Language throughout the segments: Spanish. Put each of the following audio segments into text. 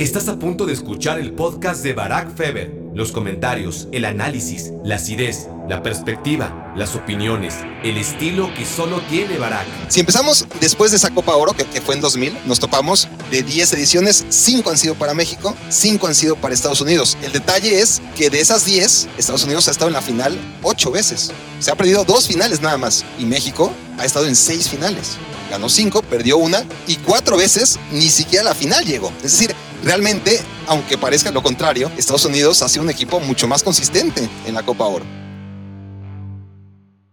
Estás a punto de escuchar el podcast de Barack Feber. Los comentarios, el análisis, la acidez, la perspectiva, las opiniones, el estilo que solo tiene Barack. Si empezamos después de esa Copa Oro, que, fue en 2000, nos topamos de 10 ediciones, 5 han sido para México, 5 han sido para Estados Unidos. El detalle es que de esas 10, Estados Unidos ha estado en la final 8 veces. Se ha perdido dos finales nada más. Y México ha estado en 6 finales. Ganó 5, perdió una y 4 veces ni siquiera a la final llegó. Es decir, realmente, aunque parezca lo contrario, Estados Unidos ha sido un equipo mucho más consistente en la Copa Oro.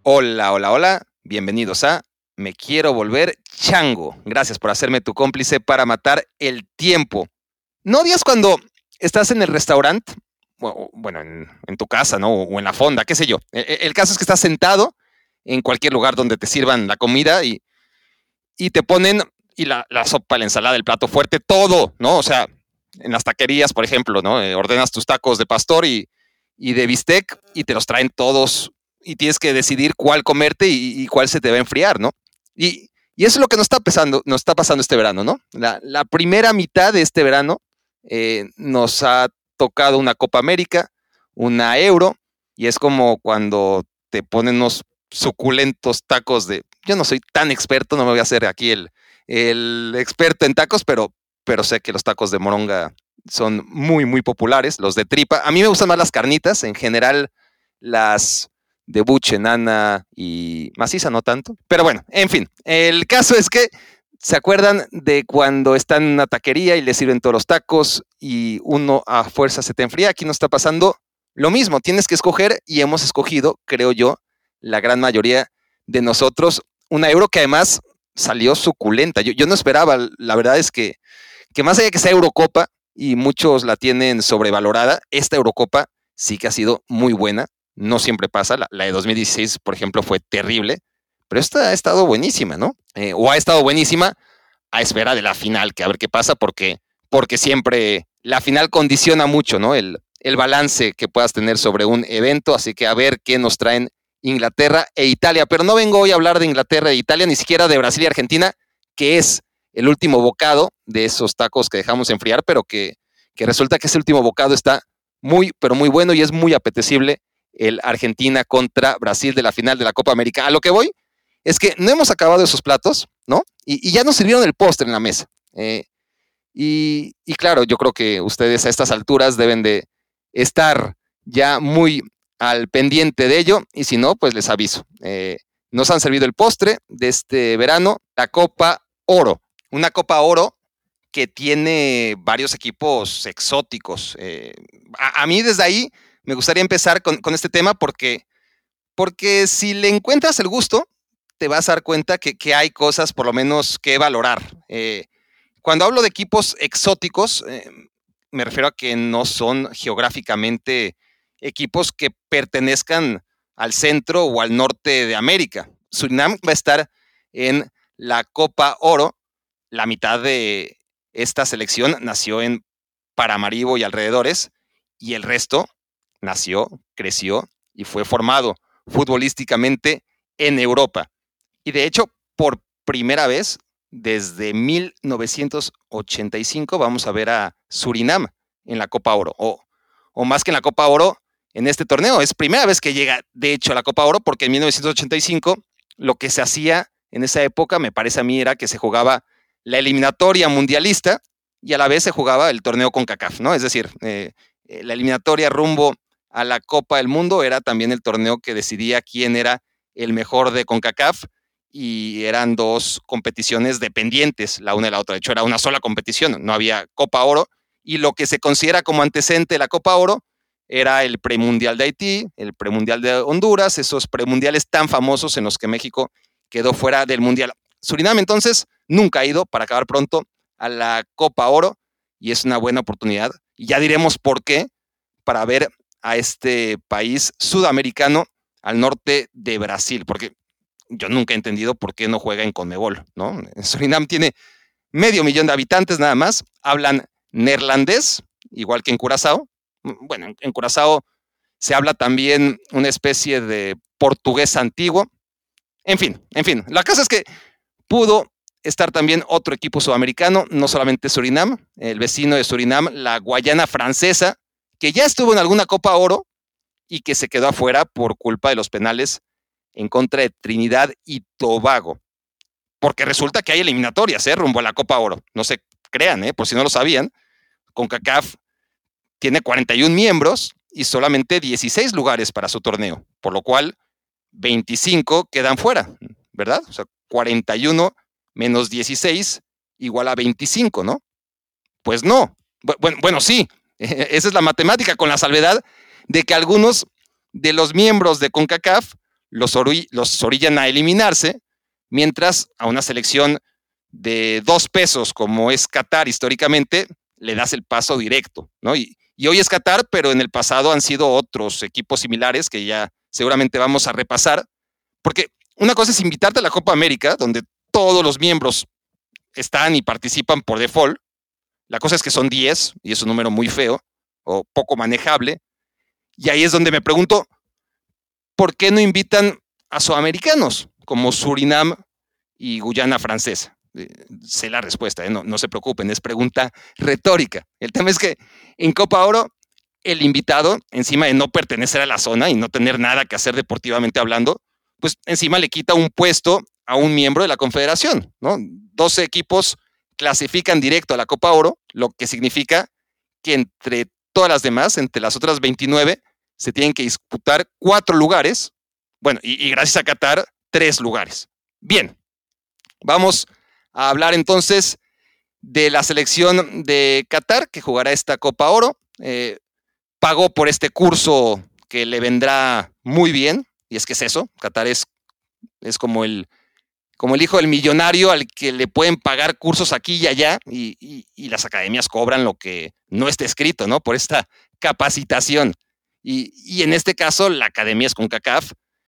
Hola, hola, hola. Bienvenidos a Me Quiero Volver Chango. Gracias por hacerme tu cómplice para matar el tiempo. ¿No odias cuando estás en el restaurante? Bueno, en, tu casa, ¿no? O en la fonda, qué sé yo. El, el, caso es que estás sentado en cualquier lugar donde te sirvan la comida y, y te ponen y la, la, sopa, la ensalada, el plato fuerte, todo, ¿no? O sea, en las taquerías, por ejemplo, ¿no? Eh, ordenas tus tacos de pastor y, y, de bistec y te los traen todos y tienes que decidir cuál comerte y, cuál se te va a enfriar, ¿no? Y, y, eso es lo que nos está, pasando, está pasando este verano, ¿no? La, la primera mitad de este verano eh, nos ha tocado una Copa América, una Euro, y es como cuando te ponen unos suculentos tacos de... Yo no soy tan experto, no me voy a hacer aquí el, el experto en tacos, pero, pero sé que los tacos de moronga son muy, muy populares, los de tripa. A mí me gustan más las carnitas, en general las de buche, nana y maciza no tanto. Pero bueno, en fin, el caso es que ¿Se acuerdan de cuando están en una taquería y le sirven todos los tacos y uno a fuerza se te enfría? Aquí nos está pasando lo mismo. Tienes que escoger y hemos escogido, creo yo, la gran mayoría de nosotros, una euro que además salió suculenta. Yo, yo no esperaba, la verdad es que, que más allá que sea Eurocopa y muchos la tienen sobrevalorada, esta Eurocopa sí que ha sido muy buena. No siempre pasa. La, la de 2016, por ejemplo, fue terrible pero esta ha estado buenísima, ¿no? Eh, o ha estado buenísima a espera de la final, que a ver qué pasa, porque, porque siempre la final condiciona mucho, ¿no? El, el balance que puedas tener sobre un evento, así que a ver qué nos traen Inglaterra e Italia. Pero no vengo hoy a hablar de Inglaterra e Italia, ni siquiera de Brasil y Argentina, que es el último bocado de esos tacos que dejamos enfriar, pero que, que resulta que ese último bocado está muy, pero muy bueno y es muy apetecible el Argentina contra Brasil de la final de la Copa América. A lo que voy es que no hemos acabado esos platos, ¿no? Y, ya nos sirvieron el postre en la mesa. Eh, y, claro, yo creo que ustedes a estas alturas deben de estar ya muy al pendiente de ello, y si no, pues les aviso. Eh, nos han servido el postre de este verano, la Copa Oro. Una Copa Oro que tiene varios equipos exóticos. Eh, a, mí desde ahí me gustaría empezar con, con este tema porque, porque si le encuentras el gusto, te vas a dar cuenta que, que hay cosas por lo menos que valorar. Eh, cuando hablo de equipos exóticos, me refiero a que no son geográficamente equipos que pertenezcan al centro o al norte de América. Surinam va a estar en la Copa Oro. La mitad de esta selección nació en Paramaribo y alrededores, y el resto nació, creció y fue formado futbolísticamente en Europa. Y de hecho, por primera vez desde 1985 vamos a ver a Surinam en la Copa Oro, o, o más que en la Copa Oro en este torneo. Es primera vez que llega, de hecho, a la Copa Oro, porque en 1985 lo que se hacía en esa época, me parece a mí, era que se jugaba la eliminatoria mundialista y a la vez se jugaba el torneo con CACAF, ¿no? Es decir, eh, eh, la eliminatoria rumbo a la Copa del Mundo era también el torneo que decidía quién era el mejor de CONCACAF y eran dos competiciones dependientes, la una y la otra. De hecho, era una sola competición, no había Copa Oro. Y lo que se considera como antecedente de la Copa Oro era el premundial de Haití, el premundial de Honduras, esos premundiales tan famosos en los que México quedó fuera del mundial. Surinam entonces nunca ha ido, para acabar pronto, a la Copa Oro y es una buena oportunidad. Y ya diremos por qué, para ver a este país sudamericano al norte de Brasil, porque yo nunca he entendido por qué no juega en Conmebol, ¿no? Surinam tiene medio millón de habitantes nada más, hablan neerlandés, igual que en Curazao. Mm, bueno, en Curazao se habla también una especie de portugués antiguo. En fin, en fin, la cosa es que pudo estar también otro equipo sudamericano, no solamente Surinam, el vecino de Surinam, la Guayana francesa, que ya estuvo en alguna Copa Oro y que se quedó afuera por culpa de los penales en contra de Trinidad y Tobago. Porque resulta que hay eliminatorias, ¿eh? Rumbo a la Copa Oro. No se crean, ¿eh? Por si no lo sabían, CONCACAF tiene 41 miembros y solamente 16 lugares para su torneo, por lo cual 25 quedan fuera, ¿verdad? O sea, 41 menos 16 igual a 25, ¿no? Pues no. Bueno, sí, esa es la matemática, con la salvedad de que algunos de los miembros de CONCACAF los, los orillan a eliminarse, mientras a una selección de dos pesos como es Qatar históricamente, le das el paso directo, ¿no? Y, y hoy es Qatar, pero en el pasado han sido otros equipos similares que ya seguramente vamos a repasar, porque una cosa es invitarte a la Copa América, donde todos los miembros están y participan por default. La cosa es que son 10 y es un número muy feo o poco manejable. Y ahí es donde me pregunto, ¿por qué no invitan a sudamericanos como Surinam y Guyana Francesa? Sé la respuesta, ¿eh? no, no se preocupen, es pregunta retórica. El tema es que en Copa Oro, el invitado, encima de no pertenecer a la zona y no tener nada que hacer deportivamente hablando, pues encima le quita un puesto a un miembro de la confederación, ¿no? 12 equipos clasifican directo a la Copa Oro, lo que significa que entre todas las demás, entre las otras 29, se tienen que disputar cuatro lugares, bueno, y, y gracias a Qatar, tres lugares. Bien, vamos a hablar entonces de la selección de Qatar que jugará esta Copa Oro. Eh, pagó por este curso que le vendrá muy bien, y es que es eso, Qatar es, es como, el, como el hijo del millonario al que le pueden pagar cursos aquí y allá, y, las academias cobran lo que no está escrito, ¿no? Por esta capacitación. Y, en este caso, la academia es con CACAF.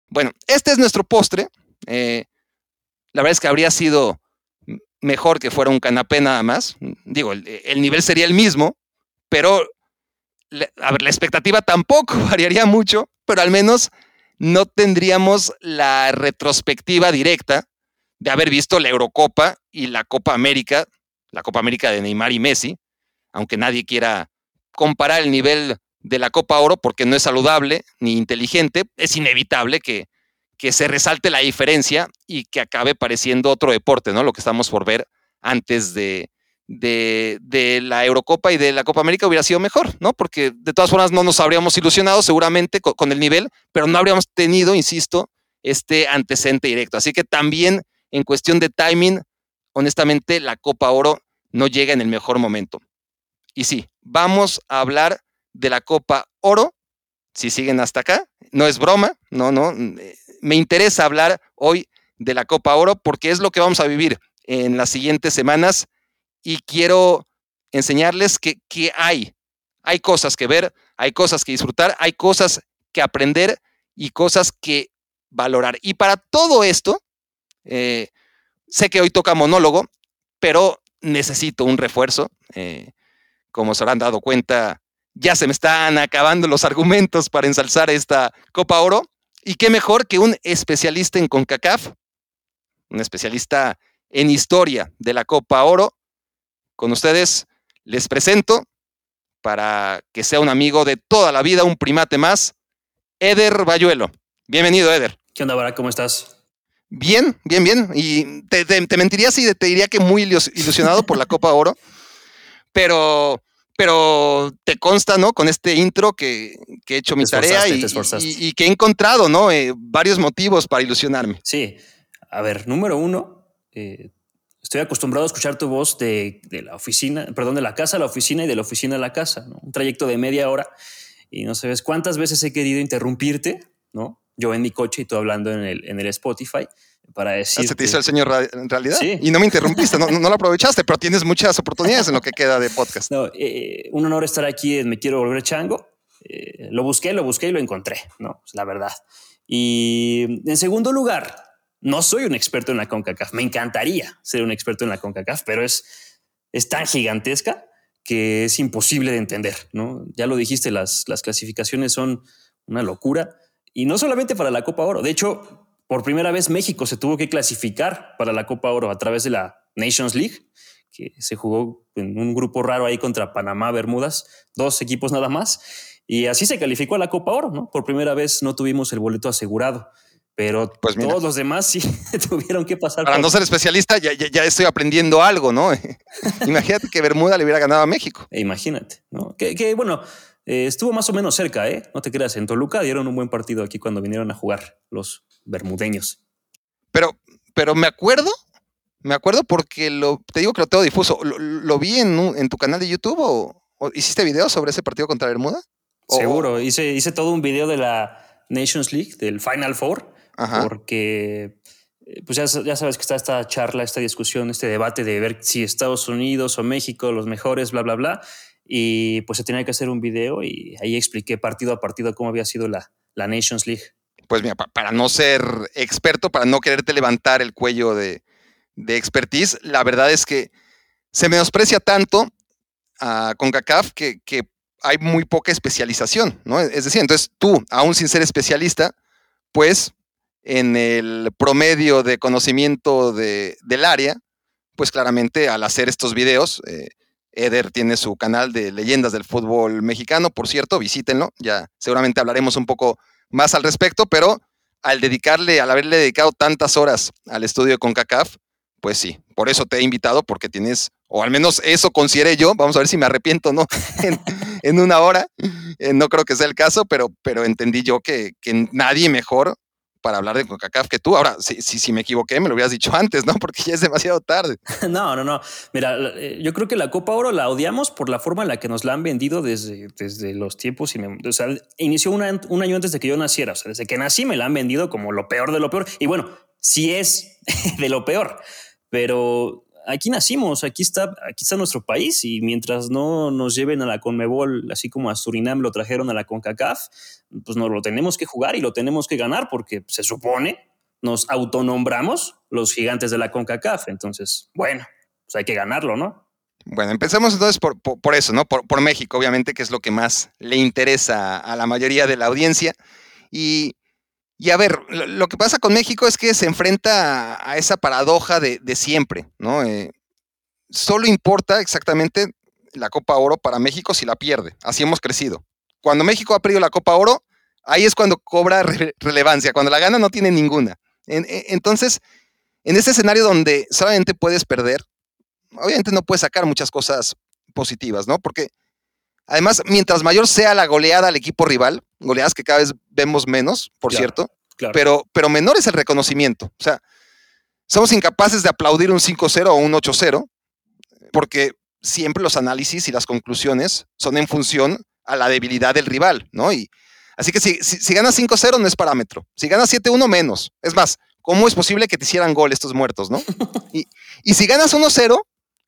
Bueno, este es nuestro postre. Eh, la verdad es que habría sido mejor que fuera un canapé nada más. Digo, el, nivel sería el mismo, pero la expectativa tampoco variaría mucho, pero al menos no tendríamos la retrospectiva directa de haber visto la Eurocopa y la Copa América, la Copa América de Neymar y Messi, aunque nadie quiera comparar el nivel de la Copa Oro porque no es saludable ni inteligente, es inevitable que que se resalte la diferencia y que acabe pareciendo otro deporte, ¿no? Lo que estamos por ver antes de, de, la Eurocopa y de la Copa América hubiera sido mejor, ¿no? Porque de todas formas no nos habríamos ilusionado seguramente con, el nivel, pero no habríamos tenido, insisto, este antecedente directo. Así que también en cuestión de timing, honestamente, la Copa Oro no llega en el mejor momento. Y sí, vamos a hablar de la Copa Oro, si siguen hasta acá, no es broma, no, no, eh, me interesa hablar hoy de la Copa Oro porque es lo que vamos a vivir en las siguientes semanas y quiero enseñarles que, hay. Hay cosas que ver, hay cosas que disfrutar, hay cosas que aprender y cosas que valorar. Y para todo esto, eh, sé que hoy toca monólogo, pero necesito un refuerzo. Eh, como se habrán dado cuenta, ya se me están acabando los argumentos para ensalzar esta Copa Oro. Y qué mejor que un especialista en CONCACAF, un especialista en historia de la Copa Oro. Con ustedes les presento, para que sea un amigo de toda la vida, un primate más, Eder Bayuelo. Bienvenido, Eder. ¿Qué onda, Barack? ¿Cómo estás? Bien, bien, bien. Y te, te mentiría si te diría que muy ilusionado por la Copa Oro, pero pero te consta, ¿no? Con este intro que, he hecho mi tarea y, que he encontrado, ¿no? Eh, varios motivos para ilusionarme. Sí. A ver, número uno, eh, estoy acostumbrado a escuchar tu voz de, la oficina, perdón, de la casa a la oficina y de la oficina a la casa, ¿no? Un trayecto de media hora y no sabes cuántas veces he querido interrumpirte, ¿no? Yo en mi coche y tú hablando en el, en el Spotify para decir. ¿Se te hizo el señor en realidad? Sí. Y no me interrumpiste, no, no, lo aprovechaste, pero tienes muchas oportunidades en lo que queda de podcast. No, eh, un honor estar aquí en Me Quiero Volver Chango. Eh, lo busqué, lo busqué y lo encontré, ¿no? la verdad. Y en segundo lugar, no soy un experto en la CONCACAF. Me encantaría ser un experto en la CONCACAF, pero es, es tan gigantesca que es imposible de entender, ¿no? Ya lo dijiste, las, las clasificaciones son una locura y no solamente para la Copa Oro. De hecho, por primera vez México se tuvo que clasificar para la Copa Oro a través de la Nations League, que se jugó en un grupo raro ahí contra Panamá, Bermudas, dos equipos nada más. Y así se calificó a la Copa Oro, ¿no? Por primera vez no tuvimos el boleto asegurado, pero pues todos los demás sí tuvieron que pasar. Para no ser especialista, ya, ya, estoy aprendiendo algo, ¿no? Imagínate que Bermuda le hubiera ganado a México. E imagínate, ¿no? Que, que bueno, eh, estuvo más o menos cerca, ¿eh? No te creas, en Toluca dieron un buen partido aquí cuando vinieron a jugar los bermudeños. Pero, pero me acuerdo, me acuerdo porque lo, te digo que lo tengo difuso. ¿Lo, vi en, en, tu canal de YouTube o, hiciste video sobre ese partido contra Bermuda? Seguro, hice, hice todo un video de la Nations League, del Final Four, porque eh, pues ya, ya, sabes que está esta charla, esta discusión, este debate de ver si Estados Unidos o México los mejores, bla, bla, bla. Y pues se tenía que hacer un video y ahí expliqué partido a partido cómo había sido la, la Nations League. Pues mira, para no ser experto, para no quererte levantar el cuello de, de expertise, la verdad es que se menosprecia tanto a CONCACAF que, que hay muy poca especialización, ¿no? Es decir, entonces tú, aún sin ser especialista, pues en el promedio de conocimiento de, del área, pues claramente al hacer estos videos, eh, Eder tiene su canal de leyendas del fútbol mexicano, por cierto, visítenlo, ya seguramente hablaremos un poco más al respecto, pero al dedicarle, al haberle dedicado tantas horas al estudio de CONCACAF, pues sí, por eso te he invitado, porque tienes, o al menos eso consideré yo, vamos a ver si me arrepiento no en, una hora, eh, no creo que sea el caso, pero, pero entendí yo que, que nadie mejor para hablar de CONCACAF que tú. Ahora, si, si, me equivoqué, me lo hubieras dicho antes, ¿no? Porque ya es demasiado tarde. no, no, no. Mira, eh, yo creo que la Copa Oro la odiamos por la forma en la que nos la han vendido desde, desde los tiempos. Y o sea, inició un año antes de que yo naciera. O sea, desde que nací me la han vendido como lo peor de lo peor. Y bueno, sí es de lo peor, pero aquí nacimos, aquí está, aquí está nuestro país y mientras no nos lleven a la Conmebol, así como a Surinam lo trajeron a la CONCACAF, pues nos lo tenemos que jugar y lo tenemos que ganar porque se supone nos autonombramos los gigantes de la CONCACAF. Entonces, bueno, pues hay que ganarlo, ¿no? Bueno, empecemos entonces por, por, eso, ¿no? Por, por, México, obviamente, que es lo que más le interesa a la mayoría de la audiencia. Y y a ver, lo, que pasa con México es que se enfrenta a, esa paradoja de, siempre, ¿no? Eh, solo importa exactamente la Copa Oro para México si la pierde. Así hemos crecido. Cuando México ha perdido la Copa Oro, ahí es cuando cobra relevancia. Cuando la gana no tiene ninguna. E, entonces, en ese escenario donde solamente puedes perder, obviamente no puedes sacar muchas cosas positivas, ¿no? Porque además, mientras mayor sea la goleada al equipo rival, goleadas que cada vez vemos menos, por cierto, Pero, pero menor es el reconocimiento. O sea, somos incapaces de aplaudir un 5-0 o un 8-0 porque siempre los análisis y las conclusiones son en función a la debilidad del rival, ¿no? Y, así que si, si, ganas 5-0 no es parámetro. Si ganas 7-1 menos. Es más, ¿cómo es posible que te hicieran gol estos muertos, no? Y, y si ganas 1-0,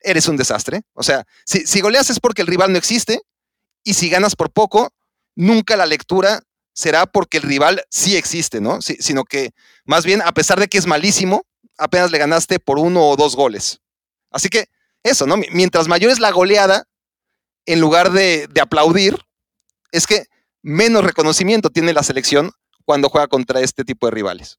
eres un desastre. O sea, si, si goleas es porque el rival no existe y si ganas por poco, nunca la lectura será porque el rival sí existe, ¿no? sino que más bien, a pesar de que es malísimo, apenas le ganaste por uno o dos goles. Así que eso, ¿no? Mientras mayor es la goleada, en lugar de, aplaudir, es que menos reconocimiento tiene la selección cuando juega contra este tipo de rivales.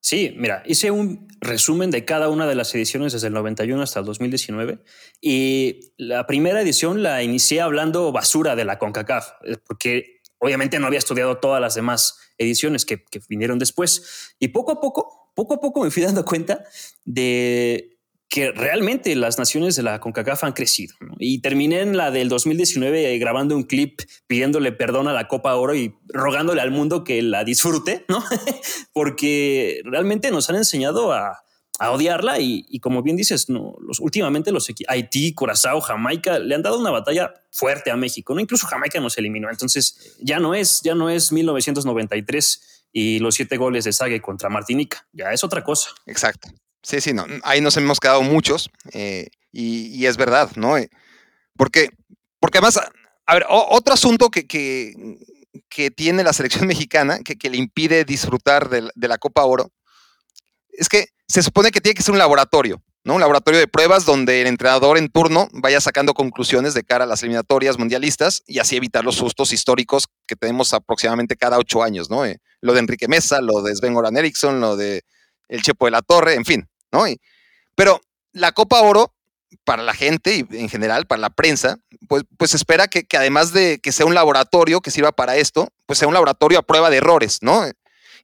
Sí, mira, hice un resumen de cada una de las ediciones desde el 91 hasta el 2019 y la primera edición la inicié hablando basura de la CONCACAF, eh, porque obviamente no había estudiado todas las demás ediciones que, que vinieron después. Y poco a poco, poco a poco me fui dando cuenta de que realmente las naciones de la CONCACAF han crecido. Y terminé en la del 2019 grabando un clip pidiéndole perdón a la Copa Oro y rogándole al mundo que la disfrute, ¿no? Porque realmente nos han enseñado a, odiarla y, como bien dices, no, los, últimamente los Haití, Curazao, Jamaica le han dado una batalla fuerte a México, ¿no? Incluso Jamaica nos eliminó. Entonces ya no es, ya no es 1993 y los siete goles de Sague contra Martinica. Ya es otra cosa. Exacto. Sí, sí, no. Ahí nos hemos quedado muchos eh, y, es verdad, ¿no? Eh, porque, porque además, a ver, otro asunto que, que, tiene la selección mexicana, que, le impide disfrutar de, la Copa Oro, es que se supone que tiene que ser un laboratorio, ¿no? Un laboratorio de pruebas donde el entrenador en turno vaya sacando conclusiones de cara a las eliminatorias mundialistas y así evitar los sustos históricos que tenemos aproximadamente cada ocho años, ¿no? Eh, lo de Enrique Mesa, lo de Sven Goran Eriksson, lo de el Chepo de la Torre, en fin, ¿no? pero la Copa Oro, para la gente y en general, para la prensa, pues, pues espera que, además de que sea un laboratorio que sirva para esto, pues sea un laboratorio a prueba de errores, ¿no?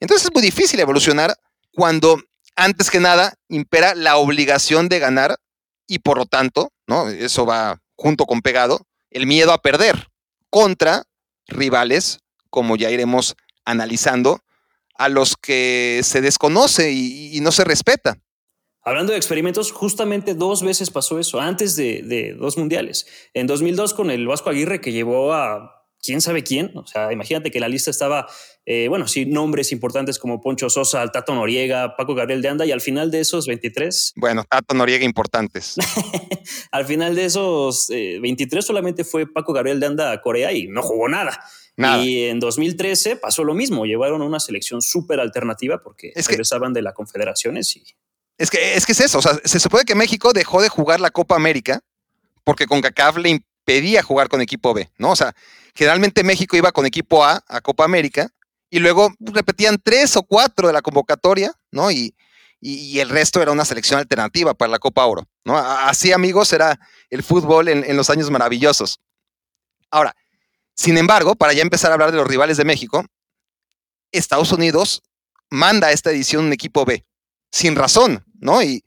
Entonces es muy difícil evolucionar cuando antes que nada, impera la obligación de ganar y por lo tanto, ¿no? Eso va junto con pegado, el miedo a perder contra rivales, como ya iremos analizando, a los que se desconoce y, no se respeta. Hablando de experimentos, justamente dos veces pasó eso, antes de, de dos mundiales. En 2002 con el Vasco Aguirre que llevó a quién sabe quién. O sea, imagínate que la lista estaba, eh, bueno, sí, nombres importantes como Poncho Sosa, Tato Noriega, Paco Gabriel de Anda, y al final de esos 23. Bueno, Tato Noriega importantes. al final de esos 23 eh, solamente fue Paco Gabriel de Anda a Corea y no jugó nada. Y en 2013 pasó lo mismo, llevaron una selección súper alternativa porque es regresaban de las confederaciones y... Es que, es que es eso, o sea, se supone que México dejó de jugar la Copa América porque con CACAF le impedía jugar con equipo B, ¿no? O sea, Generalmente México iba con equipo A a Copa América y luego repetían tres o cuatro de la convocatoria, ¿no? Y, el resto era una selección alternativa para la Copa Oro, ¿no? Así, amigos, era el fútbol en, los años maravillosos. Ahora, sin embargo, para ya empezar a hablar de los rivales de México, Estados Unidos manda a esta edición un equipo B, sin razón, ¿no? Y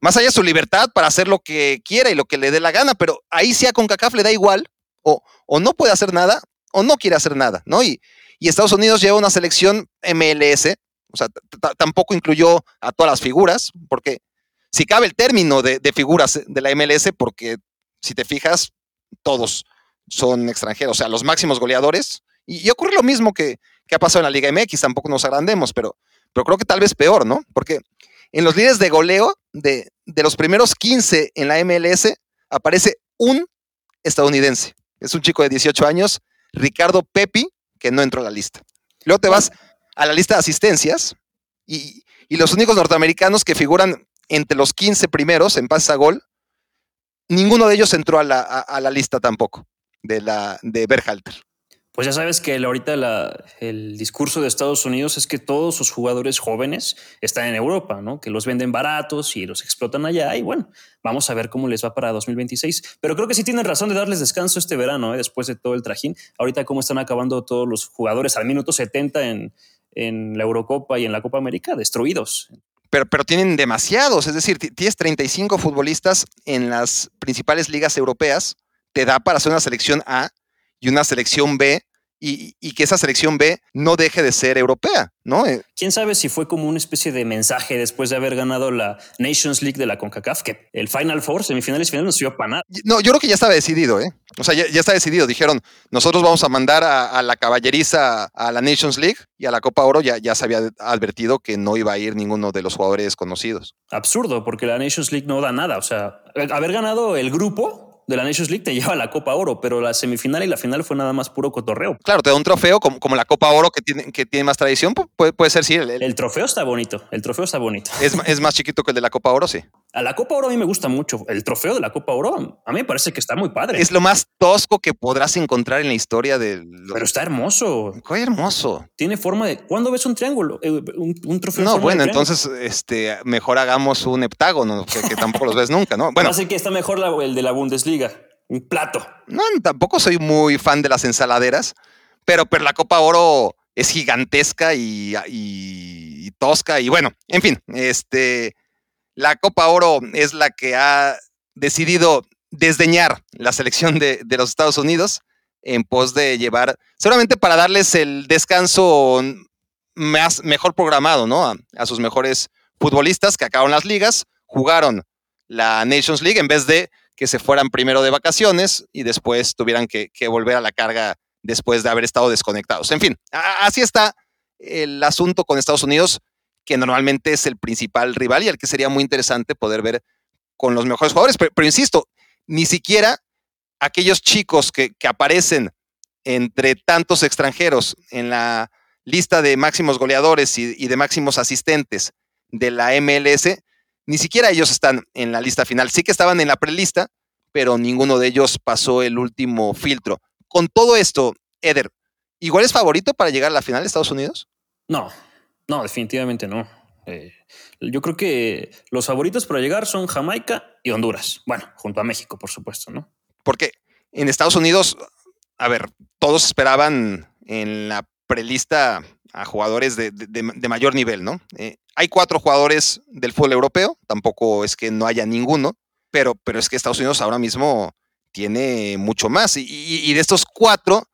más allá de su libertad para hacer lo que quiera y lo que le dé la gana, pero ahí sí a CONCACAF le da igual, o, no puede hacer nada o no quiere hacer nada, ¿no? Y, Estados Unidos lleva una selección MLS, o sea, tampoco incluyó a todas las figuras, porque si cabe el término de, figuras de la MLS, porque si te fijas, todos son extranjeros, o sea, los máximos goleadores, y, ocurre lo mismo que, ha pasado en la Liga MX, tampoco nos agrandemos, pero, pero creo que tal vez peor, ¿no? Porque en los líderes de goleo de, de los primeros 15 en la MLS aparece un estadounidense. Es un chico de 18 años, Ricardo Pepi, que no entró a la lista. Luego te vas a la lista de asistencias y, los únicos norteamericanos que figuran entre los 15 primeros en pases a gol, ninguno de ellos entró a la, a la lista tampoco de, la, de Berhalter. Pues ya sabes que ahorita el discurso de Estados Unidos es que todos sus jugadores jóvenes están en Europa, ¿no? Que los venden baratos y los explotan allá. Y bueno, vamos a ver cómo les va para 2026. Pero creo que sí tienen razón de darles descanso este verano, ¿eh? después de todo el trajín. Ahorita cómo están acabando todos los jugadores al minuto 70 en, en la Eurocopa y en la Copa América, destruidos. Pero, pero, tienen demasiados, es decir, tienes 35 futbolistas en las principales ligas europeas, te da para hacer una selección A y una selección B y, que esa selección B no deje de ser europea, ¿no? Eh, ¿Quién sabe si fue como una especie de mensaje después de haber ganado la Nations League de la CONCACAF, que el Final Four, semifinales y finales, no sirvió para nada? No, yo creo que ya estaba decidido, ¿eh? O sea, ya, está decidido. Dijeron, nosotros vamos a mandar a, la caballeriza a la Nations League y a la Copa Oro ya, ya se había advertido que no iba a ir ninguno de los jugadores conocidos. Absurdo, porque la Nations League no da nada. O sea, haber ganado el grupo de la Nations League te lleva a la Copa Oro, pero la semifinal y la final fue nada más puro cotorreo. Claro, te da un trofeo como, como la Copa Oro que tiene, que tiene más tradición, puede, puede ser sí. El, trofeo está bonito, el trofeo está bonito. Es, es, más chiquito que el de la Copa Oro, sí. A la Copa Oro a mí me gusta mucho. El trofeo de la Copa Oro a mí me parece que está muy padre. Es lo más tosco que podrás encontrar en la historia del... Pero está hermoso. Qué hermoso. Tiene forma de... ¿Cuándo ves un triángulo? Eh, un, trofeo. No, bueno, entonces este, mejor hagamos un heptágono, que, tampoco los ves nunca, ¿no? Bueno. Así que está mejor el de la Bundesliga un plato. No, tampoco soy muy fan de las ensaladeras, pero, pero la Copa Oro es gigantesca y, tosca. Y bueno, en fin, este, la Copa Oro es la que ha decidido desdeñar la selección de, los Estados Unidos en pos de llevar, seguramente para darles el descanso más, mejor programado, ¿no? A, a sus mejores futbolistas que acabaron las ligas, jugaron la Nations League en vez de que se fueran primero de vacaciones y después tuvieran que, volver a la carga después de haber estado desconectados. En fin, así está el asunto con Estados Unidos, que normalmente es el principal rival y al que sería muy interesante poder ver con los mejores jugadores. Pero, insisto, ni siquiera aquellos chicos que, aparecen entre tantos extranjeros en la lista de máximos goleadores y, y, de máximos asistentes de la MLS ni siquiera ellos están en la lista final. Sí que estaban en la prelista, pero ninguno de ellos pasó el último filtro. Con todo esto, Eder, ¿igual es favorito para llegar a la final de Estados Unidos? No, no, definitivamente no. Eh, yo creo que los favoritos para llegar son Jamaica y Honduras. Bueno, junto a México, por supuesto, ¿no? Porque en Estados Unidos, a ver, todos esperaban en la prelista a jugadores de, mayor nivel, ¿no? Eh, hay cuatro jugadores del fútbol europeo, tampoco es que no haya ninguno, pero, pero es que Estados Unidos ahora mismo tiene mucho más. Y, de estos cuatro,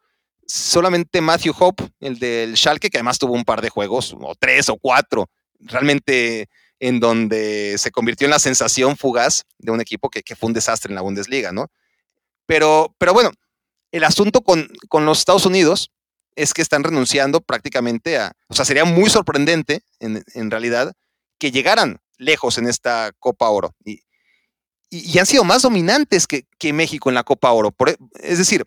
solamente Matthew Hope, el del Schalke, que además tuvo un par de juegos, o tres o cuatro, realmente en donde se convirtió en la sensación fugaz de un equipo que, fue un desastre en la Bundesliga, ¿no? Pero, pero bueno, el asunto con, con los Estados Unidos es que están renunciando prácticamente a, o sea, sería muy sorprendente en, realidad que llegaran lejos en esta Copa Oro. Y, y, han sido más dominantes que, México en la Copa Oro. E, es decir,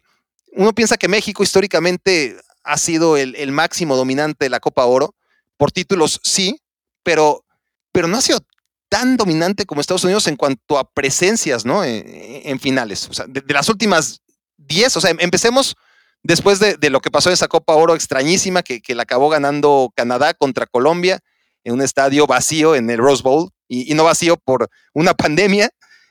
uno piensa que México históricamente ha sido el, máximo dominante de la Copa Oro. Por títulos sí, pero, pero no ha sido tan dominante como Estados Unidos en cuanto a presencias, ¿no? En, finales. O sea, de, de, las últimas 10, o sea, empecemos después de, lo que pasó en esa Copa Oro extrañísima que, la acabó ganando Canadá contra Colombia en un estadio vacío en el Rose Bowl y, y no vacío por una pandemia,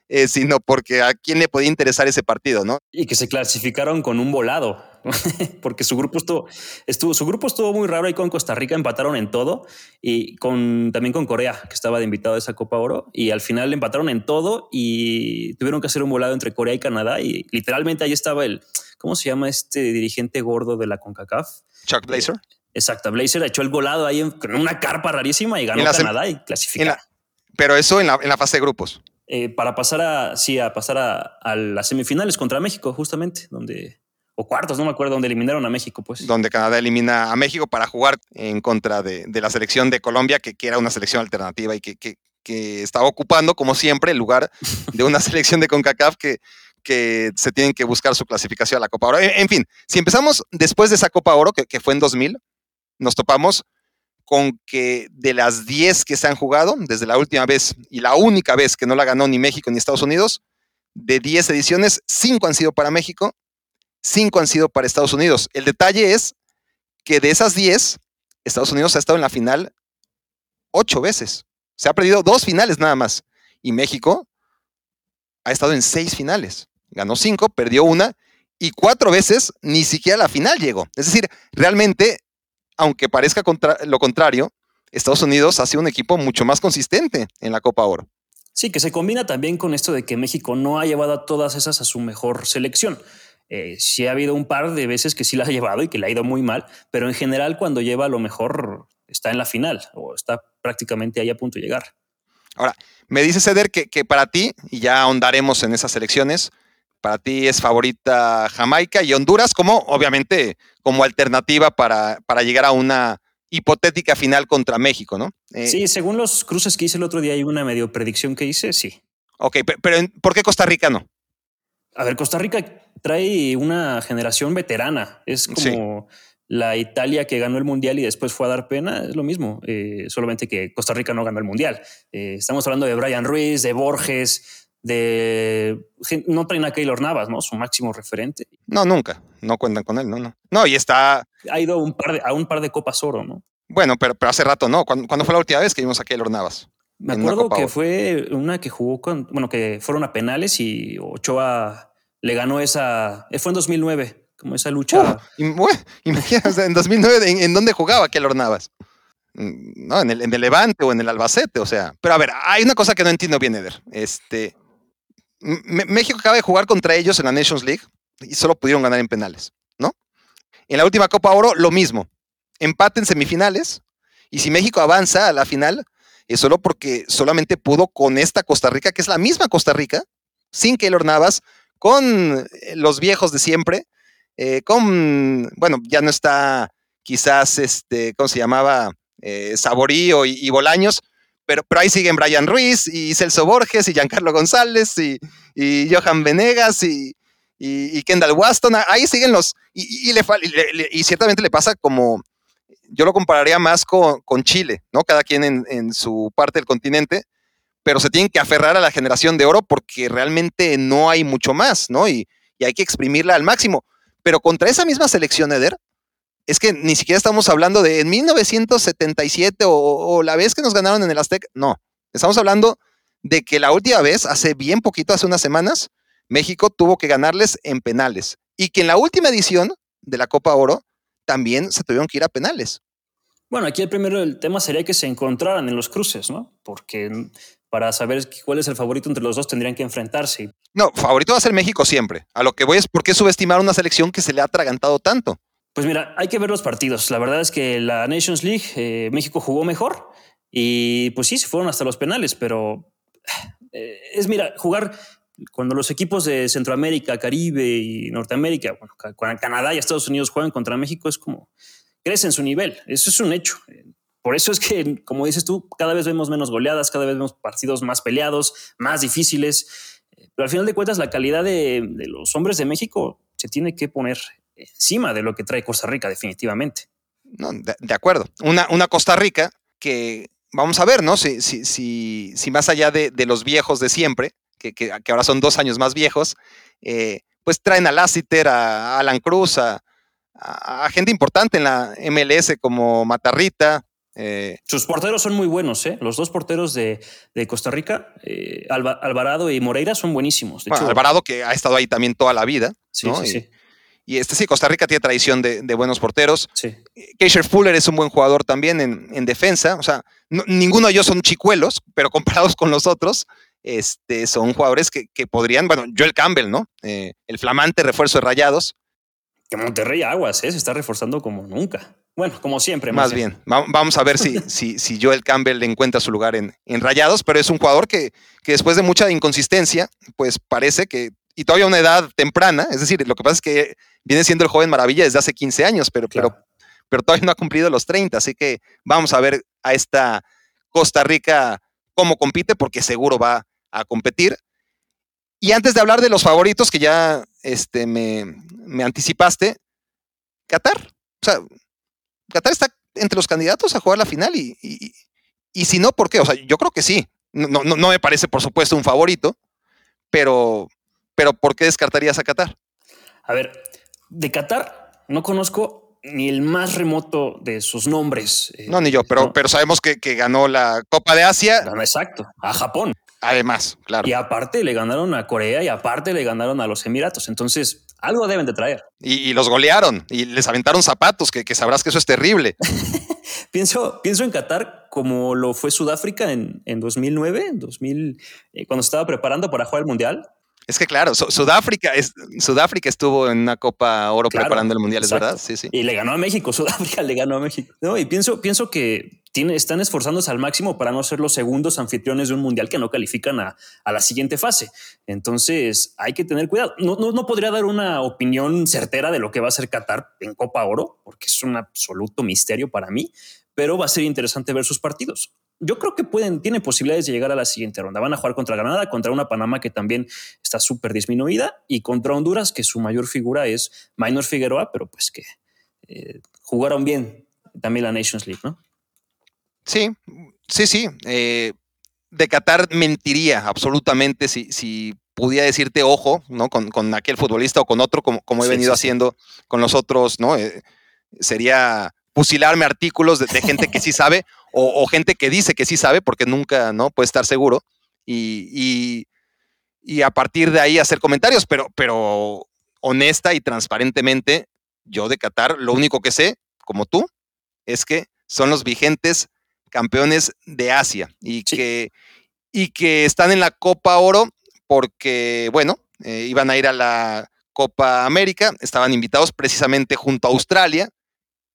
eh, sino porque a quién le podía interesar ese partido, ¿no? Y que se clasificaron con un volado, porque su grupo estuvo, estuvo, su grupo estuvo muy raro ahí con Costa Rica, empataron en todo y con, también con Corea, que estaba de invitado a esa Copa Oro, y al final empataron en todo y tuvieron que hacer un volado entre Corea y Canadá y literalmente ahí estaba el, ¿cómo se llama este dirigente gordo de la CONCACAF? Chuck Blazer. Exacto, Blazer echó el volado ahí en, una carpa rarísima y ganó Canadá y clasificó. pero eso en la, en la fase de grupos. Eh, para pasar a, sí, a pasar a, las semifinales contra México, justamente, donde, o cuartos, no me acuerdo, donde eliminaron a México, pues. Donde Canadá elimina a México para jugar en contra de, la selección de Colombia, que, era una selección alternativa y que, que, estaba ocupando, como siempre, el lugar de una selección de CONCACAF que, que se tienen que buscar su clasificación a la Copa Oro. En, fin, si empezamos después de esa Copa Oro, que, fue en 2000, nos topamos con que de las 10 que se han jugado, desde la última vez y la única vez que no la ganó ni México ni Estados Unidos, de 10 ediciones, 5 han sido para México, 5 han sido para Estados Unidos. El detalle es que de esas 10, Estados Unidos ha estado en la final 8 veces. Se ha perdido dos finales nada más. Y México ha estado en 6 finales. Ganó 5, perdió una y cuatro veces ni siquiera a la final llegó. Es decir, realmente aunque parezca lo contrario, Estados Unidos ha sido un equipo mucho más consistente en la Copa Oro. Sí, que se combina también con esto de que México no ha llevado a todas esas a su mejor selección. Eh, sí ha habido un par de veces que sí la ha llevado y que le ha ido muy mal, pero en general cuando lleva a lo mejor está en la final o está prácticamente ahí a punto de llegar. Ahora, me dice Ceder que, que para ti, y ya ahondaremos en esas elecciones, para ti es favorita Jamaica y Honduras como, obviamente, como alternativa para, para llegar a una hipotética final contra México, ¿no? Eh, sí, según los cruces que hice el otro día y una medio predicción que hice, sí. Ok, pero ¿por qué Costa Rica no? A ver, Costa Rica trae una generación veterana. Es como la Italia que ganó el Mundial y después fue a dar pena. Es lo mismo, eh, solamente que Costa Rica no ganó el Mundial. Eh, estamos hablando de Brian Ruiz, de Borges, de no traen a Keylor Navas, ¿no? Su máximo referente. No, nunca. No cuentan con él, no, no. No, y está. Ha ido un par de, a un par de copas oro, ¿no? Bueno, pero, pero hace rato no. ¿Cuándo, fue la última vez que vimos a Keylor Navas? Me acuerdo que fue una que jugó con, bueno, que fueron a penales y Ochoa le ganó esa, eh, fue en 2009, como esa lucha. imagínate, en 2009, ¿en, dónde jugaba Keylor Navas? Mm, no, en el, en el Levante o en el Albacete, o sea. Pero a ver, hay una cosa que no entiendo bien, Eder. Este, México acaba de jugar contra ellos en la Nations League y solo pudieron ganar en penales, ¿no? En la última Copa Oro, lo mismo. Empate en semifinales. Y si México avanza a la final, es solo porque solamente pudo con esta Costa Rica, que es la misma Costa Rica, sin Keylor Navas, con eh, los viejos de siempre, eh, con, bueno, ya no está quizás, este, ¿cómo se llamaba? Eh, Saborío y Bolaños, pero, pero ahí siguen Brian Ruiz y Celso Borges y Giancarlo González y, Johan Venegas y, Kendall Waston. Ahí siguen los. Y, le, y, ciertamente le pasa como. Yo lo compararía más con, con Chile, ¿no? Cada quien en, en, su parte del continente. pero se tienen que aferrar a la generación de oro porque realmente no hay mucho más, ¿no? Y, y hay que exprimirla al máximo. Pero contra esa misma selección, Eder, es que ni siquiera estamos hablando de en 1977 o, la vez que nos ganaron en el Aztec. No, estamos hablando de que la última vez, hace bien poquito, hace unas semanas, México tuvo que ganarles en penales. Y que en la última edición de la Copa Oro también se tuvieron que ir a penales. Bueno, aquí el primero el tema sería que se encontraran en los cruces, ¿no? Porque para saber cuál es el favorito entre los dos tendrían que enfrentarse. No, favorito va a ser México siempre. A lo que voy es por qué subestimar una selección que se le ha atragantado tanto. Pues mira, hay que ver los partidos. La verdad es que la Nations League, eh, México jugó mejor y pues sí, se fueron hasta los penales, pero eh, es, mira, jugar cuando los equipos de Centroamérica, Caribe y Norteamérica, bueno, Canadá y Estados Unidos juegan contra México, es como crecen su nivel. Eso es un hecho. Por eso es que, como dices tú, cada vez vemos menos goleadas, cada vez vemos partidos más peleados, más difíciles. Pero al final de cuentas, la calidad de, de los hombres de México se tiene que poner encima de lo que trae Costa Rica, definitivamente. No, de, acuerdo. Una, una, Costa Rica que vamos a ver, ¿no? Si, si, si, si más allá de, de, los viejos de siempre, que, que, ahora son dos años más viejos, eh, pues traen a Lassiter, a Alan Cruz, a, a, gente importante en la MLS como Matarrita. Eh. Sus porteros son muy buenos, ¿eh? Los dos porteros de, de Costa Rica, eh, Alvarado y Moreira, son buenísimos. Alvarado que ha estado ahí también toda la vida. Sí, sí, sí. Y este sí, Costa Rica tiene tradición de, buenos porteros. Sí. Keisher Fuller es un buen jugador también en, defensa. O sea, ninguno de ellos son chicuelos, pero comparados con los otros, este, son jugadores que, podrían, bueno, Joel Campbell, ¿no? Eh, el flamante refuerzo de rayados. Que Monterrey Aguas, ¿eh? Se está reforzando como nunca. Bueno, como siempre. Más, bien. Vamos a ver si, si, si, Joel Campbell encuentra su lugar en, en Rayados, pero es un jugador que, que después de mucha inconsistencia, pues parece que y todavía una edad temprana, es decir, lo que pasa es que viene siendo el joven maravilla desde hace 15 años, pero, pero, pero todavía no ha cumplido los 30, así que vamos a ver a esta Costa Rica cómo compite, porque seguro va a competir. Y antes de hablar de los favoritos, que ya este, me, me anticipaste, Qatar. O sea, Qatar está entre los candidatos a jugar la final y, y, si no, ¿por qué? O sea, yo creo que sí. No, no, no me parece, por supuesto, un favorito, pero, pero ¿por qué descartarías a Qatar? A ver, de Qatar no conozco ni el más remoto de sus nombres. Eh, no, ni yo, pero, pero sabemos que, ganó la Copa de Asia. exacto, a Japón. Además, claro. Y aparte le ganaron a Corea y aparte le ganaron a los Emiratos. Entonces, algo deben de traer. Y, los golearon y les aventaron zapatos, que, sabrás que eso es terrible. pienso, pienso en Qatar como lo fue Sudáfrica en, en 2009, en 2000, eh, cuando estaba preparando para jugar el Mundial. Es que claro, Sudáfrica, es, Sudáfrica estuvo en una Copa Oro preparando el Mundial, es verdad. Sí, sí. Y le ganó a México, Sudáfrica le ganó a México. No, y pienso, pienso que tiene, están esforzándose al máximo para no ser los segundos anfitriones de un Mundial que no califican a, a la siguiente fase. Entonces hay que tener cuidado. No, no, no podría dar una opinión certera de lo que va a ser Qatar en Copa Oro, porque es un absoluto misterio para mí, pero va a ser interesante ver sus partidos yo creo que pueden, tienen posibilidades de llegar a la siguiente ronda. Van a jugar contra Granada, contra una Panamá que también está súper disminuida y contra Honduras, que su mayor figura es Minor Figueroa, pero pues que eh, jugaron bien también la Nations League, ¿no? Sí, sí, sí. Eh, de Qatar mentiría absolutamente si, si pudiera decirte ojo, ¿no? Con, aquel futbolista o con otro, como, como he venido haciendo con los otros, ¿no? Eh, sería fusilarme artículos de, gente que sí sabe o, gente que dice que sí sabe porque nunca no puede estar seguro. Y, y, a partir de ahí hacer comentarios, pero, pero honesta y transparentemente, yo de Qatar lo único que sé, como tú, es que son los vigentes campeones de Asia y, que, y que están en la Copa Oro porque, bueno, eh, iban a ir a la Copa América, estaban invitados precisamente junto a Australia,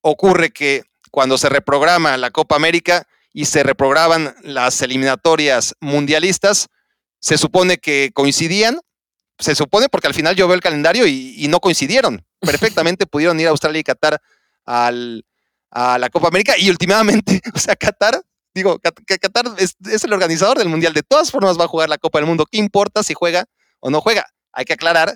ocurre que cuando se reprograma la Copa América y se reprograman las eliminatorias mundialistas, se supone que coincidían, se supone porque al final yo veo el calendario y, no coincidieron. Perfectamente pudieron ir a Australia y Qatar al, a la Copa América y últimamente, o sea, Qatar, digo, Qatar es, es, el organizador del Mundial, de todas formas va a jugar la Copa del Mundo. ¿Qué importa si juega o no juega? Hay que aclarar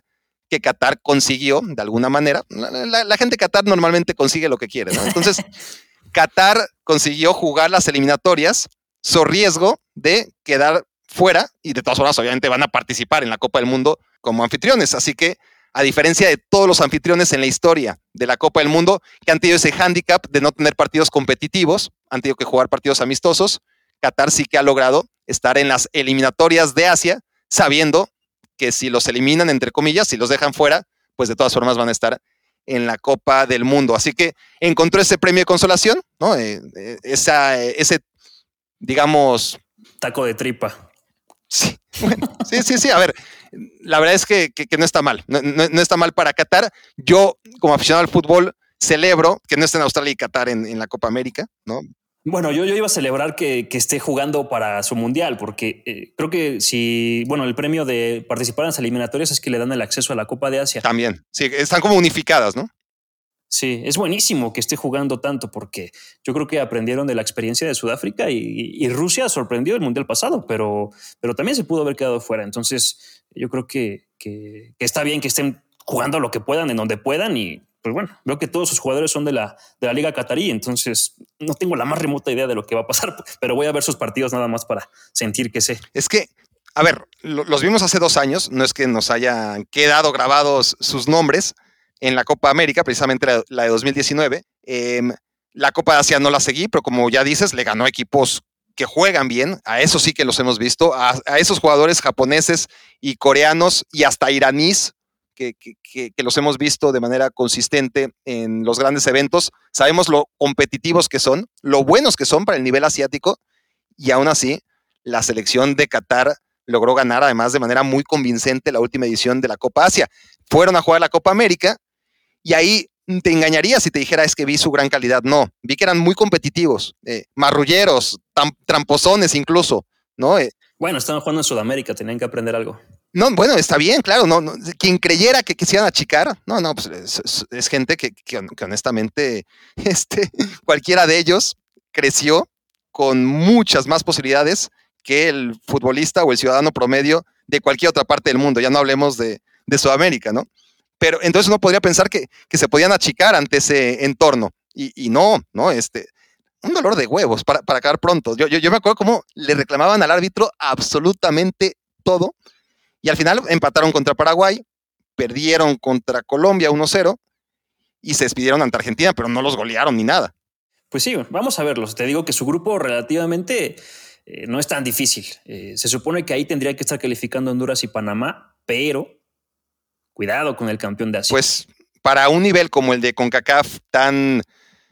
que Qatar consiguió de alguna manera. La, gente de Qatar normalmente consigue lo que quiere, ¿no? Entonces, Qatar consiguió jugar las eliminatorias, so riesgo de quedar fuera y de todas formas obviamente van a participar en la Copa del Mundo como anfitriones. Así que a diferencia de todos los anfitriones en la historia de la Copa del Mundo que han tenido ese hándicap de no tener partidos competitivos, han tenido que jugar partidos amistosos, Qatar sí que ha logrado estar en las eliminatorias de Asia, sabiendo que si los eliminan, entre comillas, si los dejan fuera, pues de todas formas van a estar en la Copa del Mundo. Así que encontró ese premio de consolación, ¿no? Eh, eh, esa, ese, digamos... Taco de tripa. Sí, sí, sí, sí. A ver, la verdad es que, no está mal. No, está mal para Qatar. Yo, como aficionado al fútbol, celebro que no estén Australia y Qatar en, la Copa América, ¿no? Bueno, yo, yo iba a celebrar que, esté jugando para su mundial, porque eh, creo que si, bueno, el premio de participar en las eliminatorias es que le dan el acceso a la Copa de Asia. También, sí, están como unificadas, ¿no? Sí, es buenísimo que esté jugando tanto porque yo creo que aprendieron de la experiencia de Sudáfrica y, Rusia sorprendió el mundial pasado, pero, pero también se pudo haber quedado fuera. Entonces, yo creo que, que, está bien que estén jugando lo que puedan, en donde puedan y pues bueno, veo que todos sus jugadores son de la, de la Liga Qatarí, entonces no tengo la más remota idea de lo que va a pasar, pero voy a ver sus partidos nada más para sentir que sé. Es que, a ver, los vimos hace dos años, no es que nos hayan quedado grabados sus nombres, en la Copa América, precisamente la, de 2019. Em, la Copa Asia no la seguí, pero como ya dices, le ganó equipos que juegan bien, a eso sí que los hemos visto, a, esos jugadores japoneses y coreanos y hasta iraníes que, los hemos visto de manera consistente en los grandes eventos, sabemos lo competitivos que son, lo buenos que son para el nivel asiático y aún así la selección de Qatar logró ganar además de manera muy convincente la última edición de la Copa Asia. Fueron a jugar la Copa América, y ahí te engañaría si te dijera es que vi su gran calidad. No, vi que eran muy competitivos, eh, marrulleros, tramposones incluso, ¿no? Eh, bueno, estaban jugando en Sudamérica, tenían que aprender algo. No, bueno, está bien, claro, no, quien creyera que quisieran achicar, no, no, pues es, gente que, honestamente, este, cualquiera de ellos creció con muchas más posibilidades que el futbolista o el ciudadano promedio de cualquier otra parte del mundo. Ya no hablemos de, de Sudamérica, ¿no? Pero entonces uno podría pensar que, se podían achicar ante ese entorno. Y, no, no, este, un dolor de huevos para, para acabar pronto. Yo, yo, me acuerdo cómo le reclamaban al árbitro absolutamente todo. Y al final empataron contra Paraguay, perdieron contra Colombia 1-0 y se despidieron ante Argentina, pero no los golearon ni nada. Pues sí, vamos a verlos. Te digo que su grupo relativamente eh, no es tan difícil. Eh, se supone que ahí tendría que estar calificando Honduras y Panamá, pero Cuidado con el campeón de Asia. Pues para un nivel como el de CONCACAF tan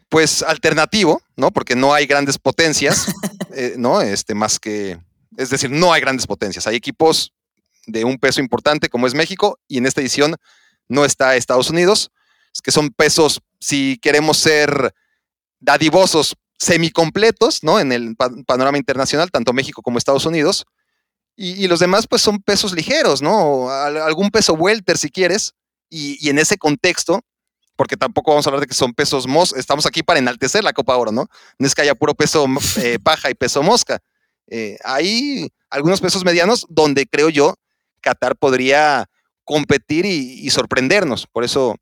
pues alternativo, ¿no? Porque no hay grandes potencias, eh, ¿no? Este, más que, es decir, no hay grandes potencias. Hay equipos de un peso importante como es México y en esta edición no está Estados Unidos, que son pesos, si queremos ser dadivosos, semicompletos, ¿no? En el panorama internacional, tanto México como Estados Unidos. Y, los demás, pues son pesos ligeros, ¿no? Algún peso welter si quieres. Y, en ese contexto, porque tampoco vamos a hablar de que son pesos mosca, estamos aquí para enaltecer la Copa Oro, ¿no? No es que haya puro peso eh, paja y peso mosca. Eh, hay algunos pesos medianos donde creo yo Qatar podría competir y, sorprendernos. Por eso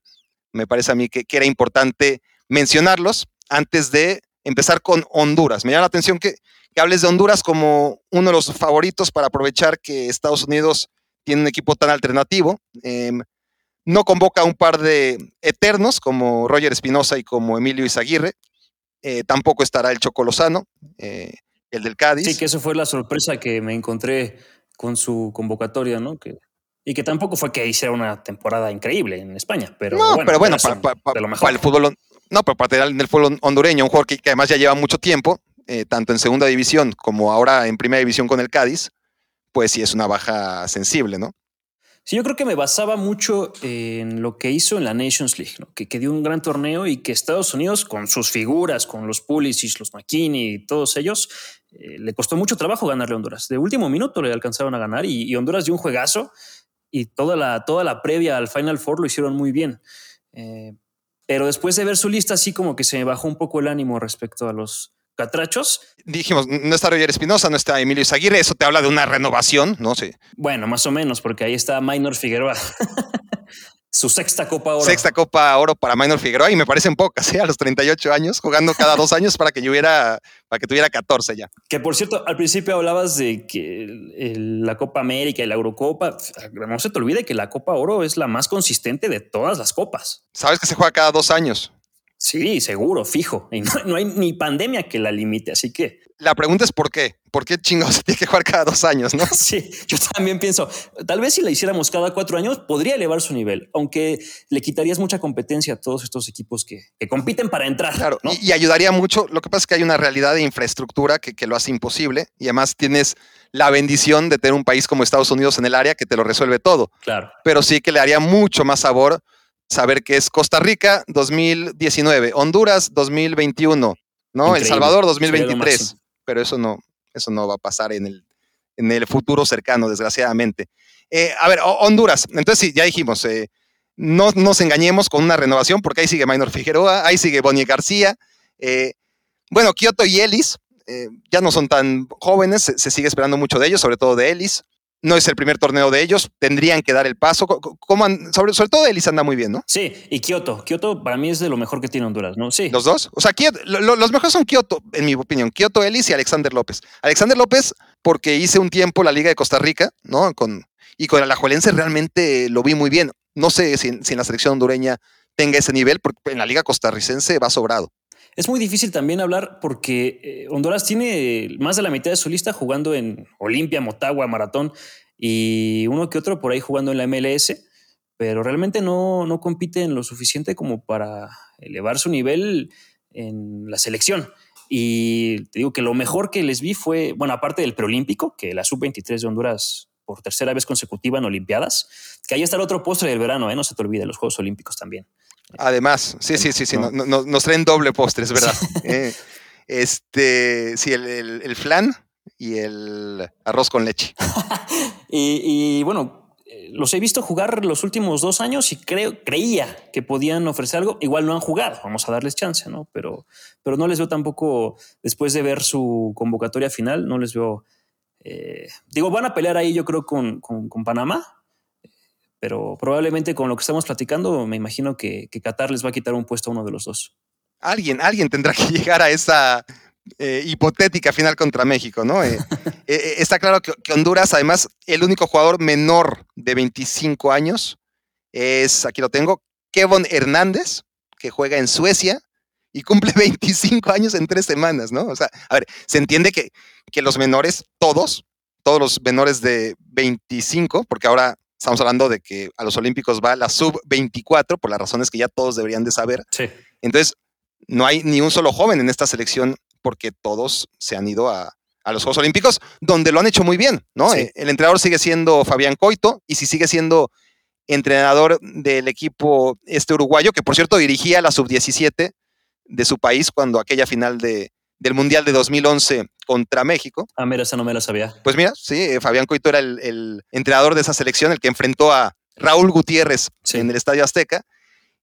me parece a mí que, que, era importante mencionarlos antes de empezar con Honduras. Me llama la atención que que hables de Honduras como uno de los favoritos para aprovechar que Estados Unidos tiene un equipo tan alternativo. Em, no convoca a un par de eternos como Roger Espinosa y como Emilio Izaguirre. Eh, tampoco estará el Chocolosano, eh, el del Cádiz. Sí, que eso fue la sorpresa que me encontré con su convocatoria, ¿no? Que, y que tampoco fue que hiciera una temporada increíble en España, pero no, bueno, pero bueno, para, el fútbol, no, pero para el fútbol hondureño, un jugador que, además ya lleva mucho tiempo, eh, tanto en segunda división como ahora en primera división con el Cádiz, pues sí es una baja sensible, ¿no? Sí, yo creo que me basaba mucho en lo que hizo en la Nations League, que, que, dio un gran torneo y que Estados Unidos, con sus figuras, con los Pulisic, los McKinney y todos ellos, eh, le costó mucho trabajo ganarle a Honduras. De último minuto le alcanzaron a ganar y, Honduras dio un juegazo y toda la, toda la previa al Final Four lo hicieron muy bien. Eh, pero después de ver su lista, así como que se me bajó un poco el ánimo respecto a los, catrachos. Dijimos, no está Roger Espinosa, no está Emilio Zaguirre, eso te habla de una renovación, ¿no? sé. Bueno, más o menos, porque ahí está Minor Figueroa. Su sexta Copa Oro. Sexta Copa Oro para Minor Figueroa y me parecen pocas, ¿eh? a los 38 años, jugando cada dos años para que yo hubiera, para que tuviera 14 ya. Que por cierto, al principio hablabas de que la Copa América y la Eurocopa, no se te olvide que la Copa Oro es la más consistente de todas las copas. Sabes que se juega cada dos años. Sí, seguro, fijo. Y no, hay ni pandemia que la limite, así que. La pregunta es por qué. ¿Por qué chingados se tiene que jugar cada dos años, no? Sí, yo también pienso, tal vez si la hiciéramos cada cuatro años, podría elevar su nivel, aunque le quitarías mucha competencia a todos estos equipos que, compiten para entrar. Claro, y, ayudaría mucho. Lo que pasa es que hay una realidad de infraestructura que, que lo hace imposible y además tienes la bendición de tener un país como Estados Unidos en el área que te lo resuelve todo. Claro. Pero sí que le haría mucho más sabor saber que es Costa Rica 2019, Honduras 2021, ¿no? El Salvador 2023. Pero eso no, eso no va a pasar en el, en el futuro cercano, desgraciadamente. Eh, a ver, Honduras. Entonces, sí, ya dijimos, eh, no nos engañemos con una renovación, porque ahí sigue Minor Figueroa, ahí sigue Bonnie García. Eh, bueno, Kioto y Ellis ya no son tan jóvenes, se, se, sigue esperando mucho de ellos, sobre todo de Ellis no es el primer torneo de ellos, tendrían que dar el paso. sobre, sobre todo Ellis anda muy bien, ¿no? Sí, y Kioto. Kioto para mí es de lo mejor que tiene Honduras, ¿no? Sí. ¿Los dos? O sea, los mejores son Kioto, en mi opinión. Kioto, Ellis y Alexander López. Alexander López, porque hice un tiempo la Liga de Costa Rica, ¿no? Con, y con el Alajuelense realmente lo vi muy bien. No sé si, en la selección hondureña tenga ese nivel, porque en la Liga costarricense va sobrado. Es muy difícil también hablar porque eh, Honduras tiene más de la mitad de su lista jugando en Olimpia, Motagua, Maratón y uno que otro por ahí jugando en la MLS, pero realmente no, no compiten lo suficiente como para elevar su nivel en la selección. Y te digo que lo mejor que les vi fue, bueno, aparte del preolímpico, que la sub-23 de Honduras por tercera vez consecutiva en Olimpiadas, que ahí está el otro postre del verano, ¿eh? no se te olvide, los Juegos Olímpicos también. Además, sí, sí, sí, sí, nos traen doble postre, es verdad. Eh, este, sí, el, el, flan y el arroz con leche. y, bueno, eh, los he visto jugar los últimos dos años y creo, creía que podían ofrecer algo. Igual no han jugado, vamos a darles chance, ¿no? Pero, pero no les veo tampoco, después de ver su convocatoria final, no les veo. Eh, digo, van a pelear ahí, yo creo, con, con Panamá, pero probablemente con lo que estamos platicando, me imagino que, Qatar les va a quitar un puesto a uno de los dos. Alguien, alguien tendrá que llegar a esa eh, hipotética final contra México, ¿no? Eh, eh, está claro que, Honduras, además, el único jugador menor de 25 años es, aquí lo tengo, Kevin Hernández, que juega en Suecia y cumple 25 años en tres semanas, ¿no? O sea, a ver, se entiende que, que los menores, todos, todos los menores de 25, porque ahora Estamos hablando de que a los Olímpicos va la sub-24, por las razones que ya todos deberían de saber. Sí. Entonces, no hay ni un solo joven en esta selección porque todos se han ido a, los Juegos Olímpicos, donde lo han hecho muy bien, ¿no? Eh, el entrenador sigue siendo Fabián Coito y si sigue siendo entrenador del equipo este uruguayo, que por cierto dirigía la sub-17 de su país cuando aquella final de, del Mundial de 2011 contra México. Ah, mira, esa no me la sabía. Pues mira, sí, eh, Fabián Coito era el, entrenador de esa selección, el que enfrentó a Raúl Gutiérrez en el Estadio Azteca.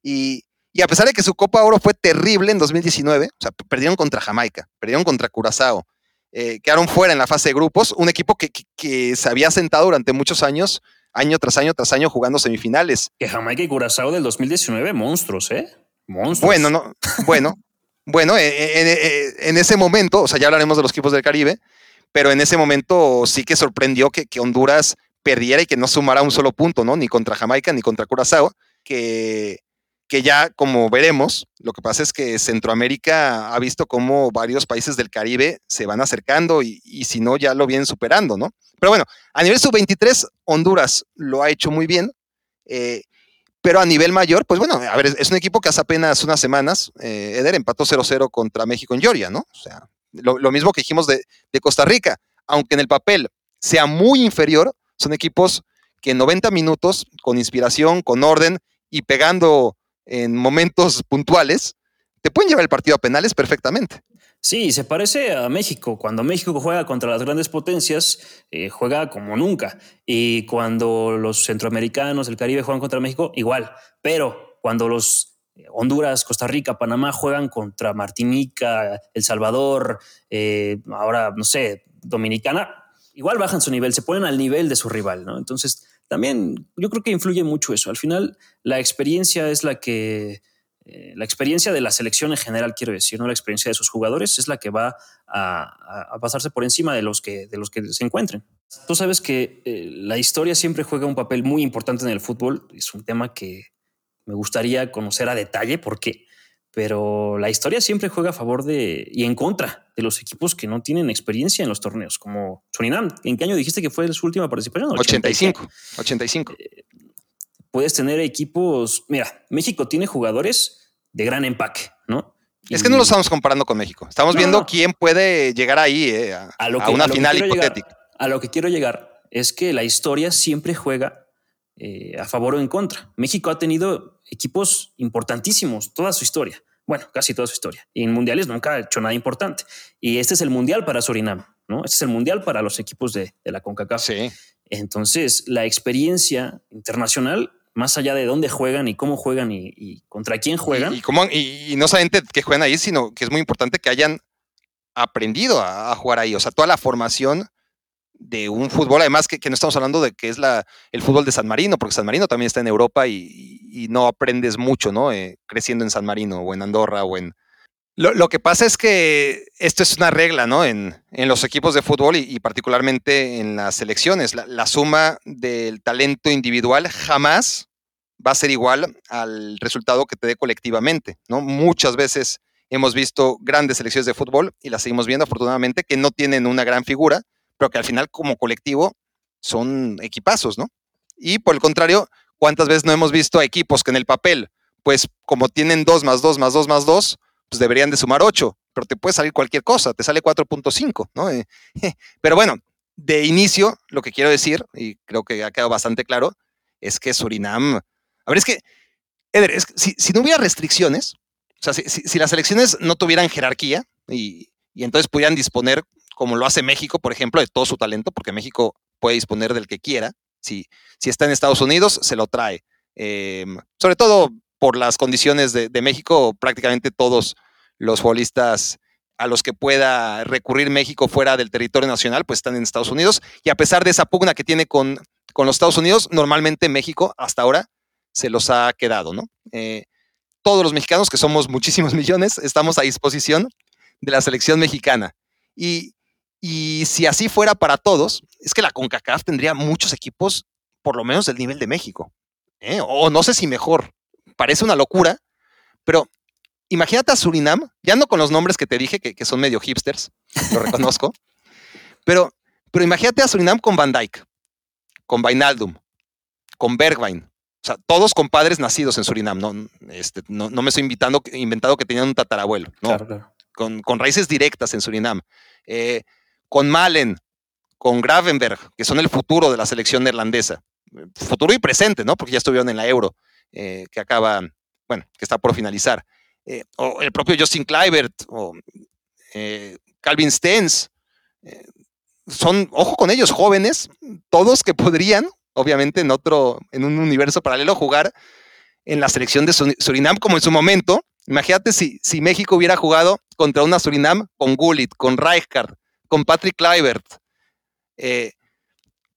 Y, a pesar de que su Copa Oro fue terrible en 2019, o sea, perdieron contra Jamaica, perdieron contra Curazao, eh, quedaron fuera en la fase de grupos, un equipo que, que, se había sentado durante muchos años, año tras año tras año, jugando semifinales. Que Jamaica y Curazao del 2019, monstruos, ¿eh? Monstruos. Bueno, no, bueno, Bueno, eh, eh, eh, en, ese momento, o sea, ya hablaremos de los equipos del Caribe, pero en ese momento sí que sorprendió que, Honduras perdiera y que no sumara un solo punto, ¿no? Ni contra Jamaica ni contra Curazao, que, que ya como veremos, lo que pasa es que Centroamérica ha visto cómo varios países del Caribe se van acercando y, si no, ya lo vienen superando, ¿no? Pero bueno, a nivel sub-23, Honduras lo ha hecho muy bien. Pero a nivel mayor, pues bueno, a ver, es un equipo que hace apenas unas semanas, eh, Eder empató 0-0 contra México en Georgia, ¿no? O sea, lo, mismo que dijimos de, Costa Rica, aunque en el papel sea muy inferior, son equipos que en 90 minutos, con inspiración, con orden y pegando en momentos puntuales, te pueden llevar el partido a penales perfectamente. Sí, se parece a México. Cuando México juega contra las grandes potencias, eh, juega como nunca. Y cuando los centroamericanos, el Caribe juegan contra México, igual. Pero cuando los eh, Honduras, Costa Rica, Panamá juegan contra Martinica, El Salvador, eh, ahora, no sé, Dominicana, igual bajan su nivel, se ponen al nivel de su rival, ¿no? Entonces, también yo creo que influye mucho eso. Al final, la experiencia es la que, eh, la experiencia de la selección en general, quiero decir, no la experiencia de sus jugadores, es la que va a, pasarse por encima de los que, de los que se encuentren. Tú sabes que eh, la historia siempre juega un papel muy importante en el fútbol. Es un tema que me gustaría conocer a detalle porque pero la historia siempre juega a favor de y en contra de los equipos que no tienen experiencia en los torneos, como Surinam. ¿En qué año dijiste que fue su última participación? 85. 85. Eh, puedes tener equipos. Mira, México tiene jugadores de gran empaque, ¿no? Es que no lo estamos comparando con México. Estamos viendo quién puede llegar ahí eh, a, una final hipotética. a lo que quiero llegar es que la historia siempre juega eh, a favor o en contra. México ha tenido equipos importantísimos toda su historia bueno, casi toda su historia. Y en mundiales nunca ha hecho nada importante. Y este es el mundial para Surinam, ¿no? Este es el mundial para los equipos de, la CONCACAF. Sí. Entonces, la experiencia internacional, más allá de dónde juegan y cómo juegan y, contra quién juegan. Y, cómo, y, no solamente que juegan ahí, sino que es muy importante que hayan aprendido a, a jugar ahí. O sea, toda la formación de un fútbol, además que, no estamos hablando de que es la, el fútbol de San Marino, porque San Marino también está en Europa y, no aprendes mucho, ¿no? Eh, creciendo en San Marino o en Andorra o en... Lo, que pasa es que esto es una regla, ¿no? En, los equipos de fútbol y, particularmente en las selecciones. La, suma del talento individual jamás va a ser igual al resultado que te dé colectivamente, ¿no? Muchas veces hemos visto grandes selecciones de fútbol y las seguimos viendo afortunadamente que no tienen una gran figura, pero que al final como colectivo son equipazos, ¿no? Y por el contrario, ¿cuántas veces no hemos visto a equipos que en el papel, pues como tienen 2 más 2 más 2 más 2, pues deberían de sumar 8, pero te puede salir cualquier cosa, te sale 4.5, ¿no? Eh, pero bueno, de inicio, lo que quiero decir, y creo que ha quedado bastante claro, es que Surinam, a ver, es que, Eder, es si, no hubiera restricciones, o sea, si, las elecciones no tuvieran jerarquía y, y entonces pudieran disponer como lo hace México, por ejemplo, de todo su talento, porque México puede disponer del que quiera. Si, si está en Estados Unidos, se lo trae. Em, sobre todo por las condiciones de, México, prácticamente todos los futbolistas a los que pueda recurrir México fuera del territorio nacional, pues están en Estados Unidos. Y a pesar de esa pugna que tiene con, con los Estados Unidos, normalmente México hasta ahora se los ha quedado, ¿no? Eh, todos los mexicanos, que somos muchísimos millones, estamos a disposición de la selección mexicana. Y, y si así fuera para todos, es que la CONCACAF tendría muchos equipos, por lo menos del nivel de México. ¿eh? O no sé si mejor. Parece una locura, pero imagínate a Surinam, ya no con los nombres que te dije, que, son medio hipsters, lo reconozco, pero, pero imagínate a Surinam con Van Dyke, con Vainaldum, con Bergwijn. O sea, todos compadres nacidos en Surinam. No, este, no, me estoy invitando, inventado que tenían un tatarabuelo. No, Con, con, raíces directas en Surinam. Eh, con Malen, con Gravenberg, que son el futuro de la selección neerlandesa. Futuro y presente, ¿no? Porque ya estuvieron en la Euro, eh, que acaba, bueno, que está por finalizar. Eh, o el propio Justin Kluivert, o eh, Calvin Stenz. son, ojo con ellos, jóvenes, todos que podrían, obviamente, en otro, en un universo paralelo, jugar en la selección de Surinam, como en su momento. Imagínate si, si México hubiera jugado contra una Surinam con Gullit, con Rijkaard, con Patrick Kluivert. Eh,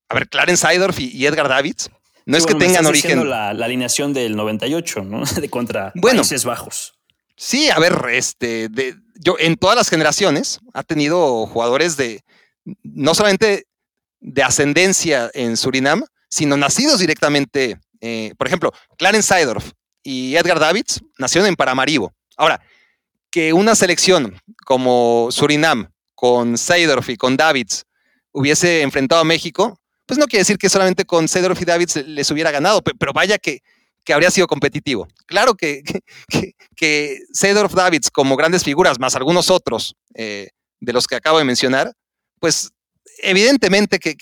a ver, Clarence Seidorf y, Edgar Davids. No es que tengan origen. La, la, alineación del 98, ¿no? De contra bueno, Países Bajos. Sí, a ver, este, de, yo en todas las generaciones ha tenido jugadores de no solamente de ascendencia en Surinam, sino nacidos directamente. Eh, por ejemplo, Clarence Seidorf y Edgar Davids nacieron en Paramaribo. Ahora, que una selección como Surinam con Seidorf y con Davids hubiese enfrentado a México, pues no quiere decir que solamente con Seidorf y Davids les hubiera ganado, pero vaya que, que habría sido competitivo. Claro que, que, que Davids como grandes figuras, más algunos otros eh, de los que acabo de mencionar, pues evidentemente que,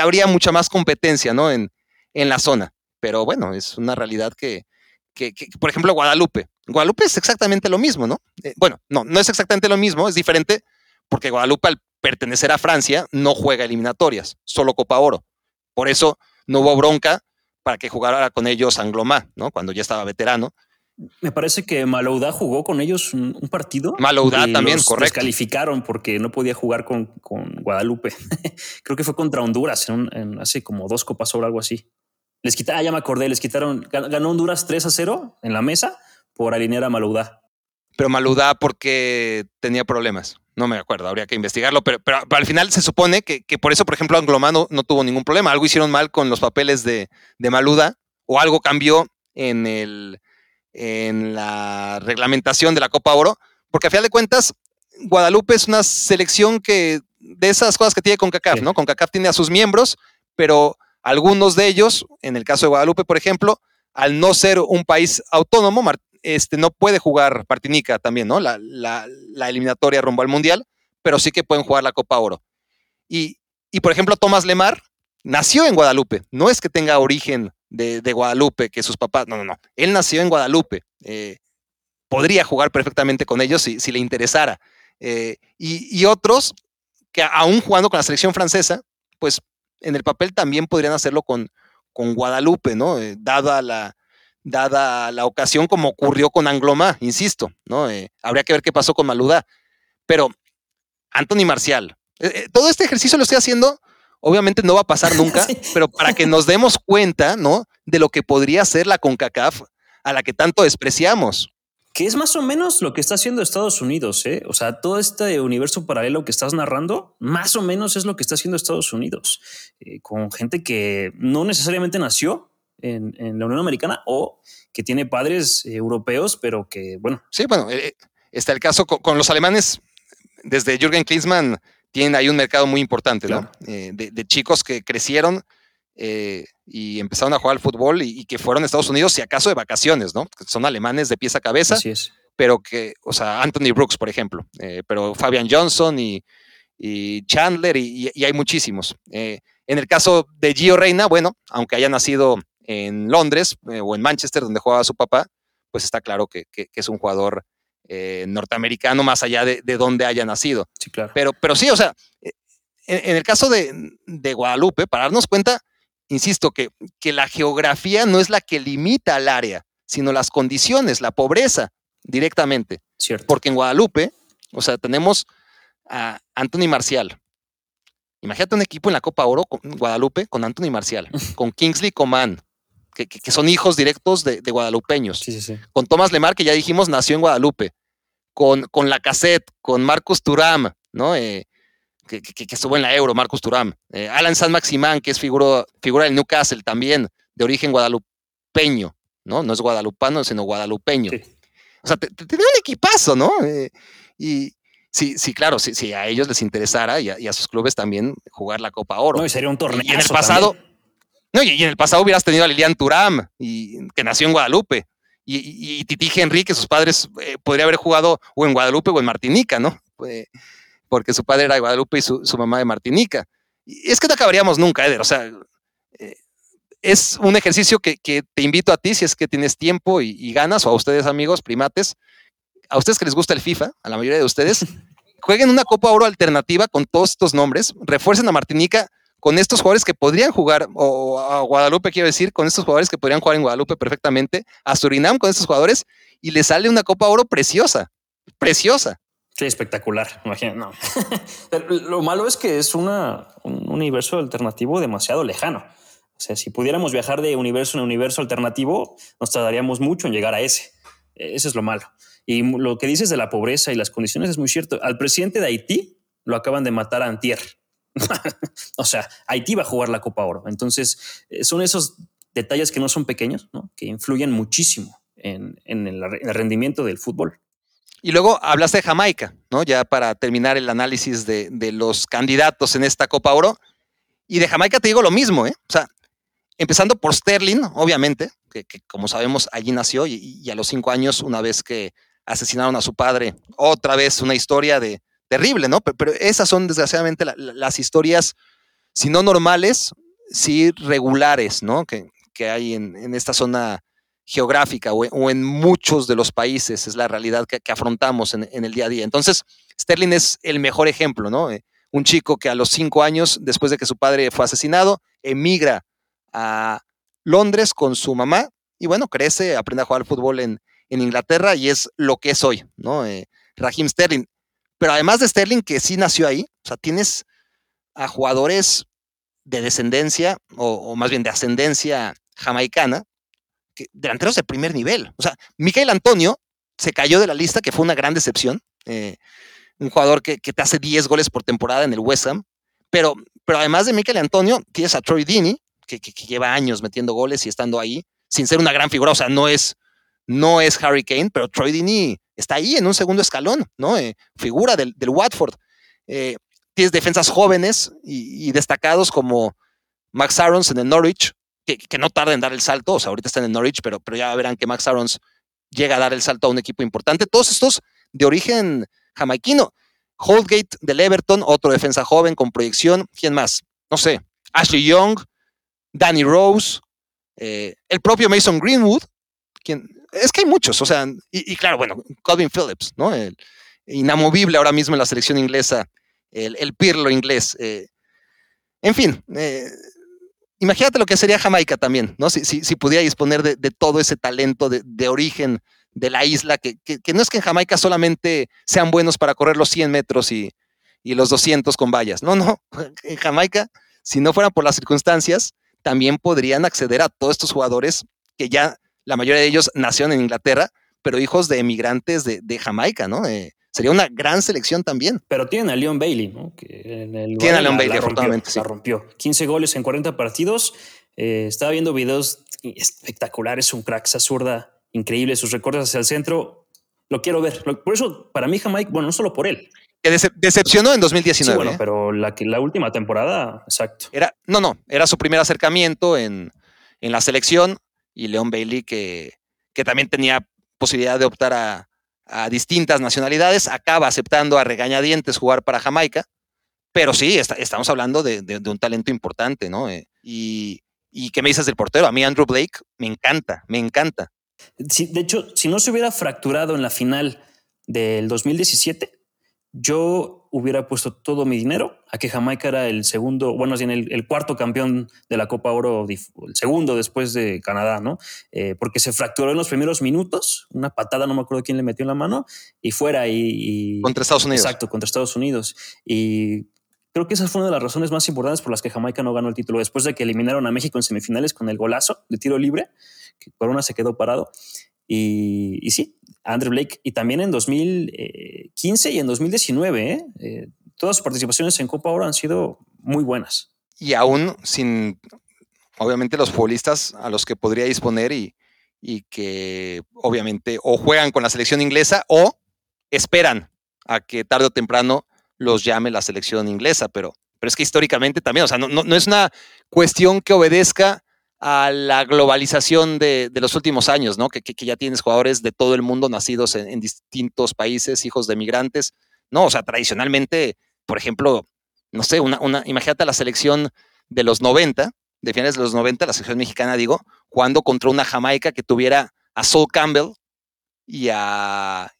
habría mucha más competencia ¿no? en, en la zona. Pero bueno, es una realidad que, por ejemplo, Guadalupe. Guadalupe es exactamente lo mismo, ¿no? Eh, bueno, no, no es exactamente lo mismo, es diferente porque Guadalupe al pertenecer a Francia no juega eliminatorias, solo Copa Oro. Por eso no hubo bronca para que jugara con ellos Anglomá, ¿no? Cuando ya estaba veterano. Me parece que Malouda jugó con ellos un, partido. Malouda también, los correcto. calificaron porque no podía jugar con, Guadalupe. Creo que fue contra Honduras en, hace como dos copas o algo así. Les quitaron, ah, ya me acordé, les quitaron, ganó Honduras 3 a 0 en la mesa por alinear a Maludá. Pero Maludá porque tenía problemas. No me acuerdo, habría que investigarlo, pero, pero, al final se supone que, por eso, por ejemplo, Anglomano no tuvo ningún problema. Algo hicieron mal con los papeles de, de Maluda o algo cambió en, el, en la reglamentación de la Copa Oro, porque a final de cuentas, Guadalupe es una selección que de esas cosas que tiene CONCACAF, ¿no? CONCACAF tiene a sus miembros, pero algunos de ellos, en el caso de Guadalupe, por ejemplo, al no ser un país autónomo, este, no puede jugar Partinica también, ¿no? La, eliminatoria rumbo al Mundial, pero sí que pueden jugar la Copa Oro. Y, por ejemplo, Tomás Lemar nació en Guadalupe, no es que tenga origen de, Guadalupe, que sus papás, no, no, no, él nació en Guadalupe. Eh, podría jugar perfectamente con ellos si, le interesara. Eh, y, otros que aún jugando con la selección francesa, pues en el papel también podrían hacerlo con, con Guadalupe, ¿no? Eh, dada la, dada la ocasión como ocurrió con Angloma, insisto, ¿no? Eh, habría que ver qué pasó con Maluda. Pero Anthony Marcial, eh, eh, todo este ejercicio lo estoy haciendo, obviamente no va a pasar nunca, pero para que nos demos cuenta, ¿no? De lo que podría ser la CONCACAF a la que tanto despreciamos. Que es más o menos lo que está haciendo Estados Unidos, ¿eh? O sea, todo este universo paralelo que estás narrando, más o menos es lo que está haciendo Estados Unidos, con gente que no necesariamente nació en, la Unión Americana o que tiene padres europeos, pero que, bueno. Sí, bueno, eh, está el caso con, los alemanes, desde Jürgen Klinsmann tienen ahí un mercado muy importante, ¿no? Eh, de, chicos que crecieron eh, y empezaron a jugar al fútbol y, que fueron a Estados Unidos, si acaso de vacaciones, ¿no? Son alemanes de pies a cabeza. Así es. Pero que, o sea, Anthony Brooks, por ejemplo, pero Fabian Johnson y, Chandler y, y, hay muchísimos. en el caso de Gio Reina, bueno, aunque haya nacido en Londres eh, o en Manchester, donde jugaba su papá, pues está claro que, es un jugador eh, norteamericano más allá de, de, donde haya nacido. Sí, claro. Pero, pero sí, o sea, eh, en, el caso de, Guadalupe, para darnos cuenta, insisto, que, que la geografía no es la que limita al área, sino las condiciones, la pobreza directamente. Cierto. Porque en Guadalupe, o sea, tenemos a Anthony Marcial, Imagínate un equipo en la Copa Oro con Guadalupe con Anthony Marcial, con Kingsley Coman, que, son hijos directos de, guadalupeños. Con Tomás Lemar, que ya dijimos, nació en Guadalupe. Con, con la cassette, con Marcus Turam, ¿no? Eh, que, estuvo en la Euro, Marcus Turam. Eh, Alan San Maximán, que es figura, figura del Newcastle también, de origen guadalupeño, ¿no? No es guadalupano, sino guadalupeño. O sea, tiene un equipazo, ¿no? Eh, y, sí, sí, claro, sí, sí, a ellos les interesara y a, sus clubes también jugar la Copa Oro. No, y sería un torneo. Y en el pasado, no, y, en el pasado hubieras tenido a Lilian Turam, y, que nació en Guadalupe, y, Titi Henry, que sus padres eh, podría haber jugado o en Guadalupe o en Martinica, ¿no? porque su padre era de Guadalupe y su, mamá de Martinica. Y es que no acabaríamos nunca, Eder. O sea, eh, es un ejercicio que, te invito a ti, si es que tienes tiempo y, ganas, o a ustedes, amigos, primates, a ustedes que les gusta el FIFA, a la mayoría de ustedes, jueguen una Copa Oro alternativa con todos estos nombres, refuercen a Martinica con estos jugadores que podrían jugar, o a Guadalupe quiero decir, con estos jugadores que podrían jugar en Guadalupe perfectamente, a Surinam con estos jugadores, y les sale una Copa Oro preciosa, preciosa. Sí, espectacular, imagínate. No. lo malo es que es una, un universo alternativo demasiado lejano. O sea, si pudiéramos viajar de universo en universo alternativo, nos tardaríamos mucho en llegar a ese. Eso es lo malo. Y lo que dices de la pobreza y las condiciones es muy cierto. Al presidente de Haití lo acaban de matar a Antier. o sea, Haití va a jugar la Copa Oro. Entonces, eh, son esos detalles que no son pequeños, ¿no? que influyen muchísimo en, el, rendimiento del fútbol. Y luego hablaste de Jamaica, ¿no? Ya para terminar el análisis de, los candidatos en esta Copa Oro. Y de Jamaica te digo lo mismo, ¿eh? O sea, empezando por Sterling, obviamente, que, como sabemos allí nació y, a los cinco años, una vez que asesinaron a su padre. Otra vez una historia de terrible, ¿no? Pero, esas son desgraciadamente las historias, si no normales, sí regulares, ¿no? Que, hay en, esta zona geográfica o, en muchos de los países, es la realidad que, afrontamos en, el día a día. Entonces, Sterling es el mejor ejemplo, ¿no? Eh, un chico que a los cinco años, después de que su padre fue asesinado, emigra a Londres con su mamá y bueno, crece, aprende a jugar fútbol en, en Inglaterra y es lo que es hoy, ¿no? Eh, Raheem Sterling. Pero además de Sterling, que sí nació ahí, o sea, tienes a jugadores de descendencia, o, más bien de ascendencia jamaicana, delanteros de primer nivel. O sea, Michael Antonio se cayó de la lista, que fue una gran decepción. Eh, un jugador que, te hace 10 goles por temporada en el West Ham. Pero, pero además de Michael Antonio, tienes a Troy Dini, que, lleva años metiendo goles y estando ahí, sin ser una gran figura. O sea, no es, no es Harry Kane, pero Troy Dini está ahí en un segundo escalón, ¿no? Eh, figura del, Watford. Eh, tienes defensas jóvenes y, destacados como Max Arons en el Norwich, que, no tarda en dar el salto. O sea, ahorita está en el Norwich, pero, pero ya verán que Max Arons llega a dar el salto a un equipo importante. Todos estos de origen jamaiquino. Holdgate del Everton, otro defensa joven con proyección. ¿Quién más? No sé. Ashley Young, Danny Rose, eh, el propio Mason Greenwood. Quien, es que hay muchos, o sea, y, claro, bueno, Calvin Phillips, ¿no? El inamovible ahora mismo en la selección inglesa, el, pirlo inglés. Eh, en fin, eh, imagínate lo que sería Jamaica también, ¿no? Si, si, pudiera disponer de, todo ese talento de, origen de la isla, que, no es que en Jamaica solamente sean buenos para correr los 100 metros y, los 200 con vallas, no, no, en Jamaica, si no fueran por las circunstancias, también podrían acceder a todos estos jugadores que ya la mayoría de ellos nacieron en Inglaterra, pero hijos de emigrantes de, Jamaica, ¿no? Eh, sería una gran selección también. Pero tienen a Leon Bailey, ¿no? tiene a Leon Bailey, afortunadamente. La rompió. 15 goles en 40 partidos. Eh, estaba viendo videos espectaculares, un crack, esa zurda increíble, sus recortes hacia el centro. Lo quiero ver. Por eso, para mí, Jamaica, bueno, no solo por él. Que decepcionó en 2019. Sí, bueno, ¿eh? pero la, la última temporada, exacto. Era, no, no, era su primer acercamiento en, en la selección y Leon Bailey, que, que también tenía posibilidad de optar a, a distintas nacionalidades, acaba aceptando a regañadientes jugar para Jamaica, pero sí, estamos hablando de, un talento importante, ¿no? Eh, y, y, ¿qué me dices del portero? A mí Andrew Blake me encanta, me encanta. De hecho, si no se hubiera fracturado en la final del 2017, yo hubiera puesto todo mi dinero a que Jamaica era el segundo, bueno, el, el cuarto campeón de la Copa Oro, el segundo después de Canadá, ¿no? Eh, porque se fracturó en los primeros minutos, una patada, no me acuerdo quién le metió en la mano, y fuera. Y, contra Estados Unidos. Exacto, contra Estados Unidos. Y creo que esa fue una de las razones más importantes por las que Jamaica no ganó el título, después de que eliminaron a México en semifinales con el golazo de tiro libre, que por una se quedó parado. Y, y sí, Andrew Blake. Y también en 2015 y en 2019, ¿eh? ¿eh? Todas sus participaciones en Copa Oro han sido muy buenas. Y aún sin, obviamente, los futbolistas a los que podría disponer y, y que obviamente o juegan con la selección inglesa o esperan a que tarde o temprano los llame la selección inglesa, pero, pero es que históricamente también, o sea, no, no es una cuestión que obedezca a la globalización de, los últimos años, ¿no? Que, ya tienes jugadores de todo el mundo nacidos en, distintos países, hijos de migrantes, ¿no? O sea, tradicionalmente, por ejemplo, no sé, una, una, imagínate la selección de los 90, de finales de los 90, la selección mexicana, digo, jugando contra una Jamaica que tuviera a Saul Campbell y a,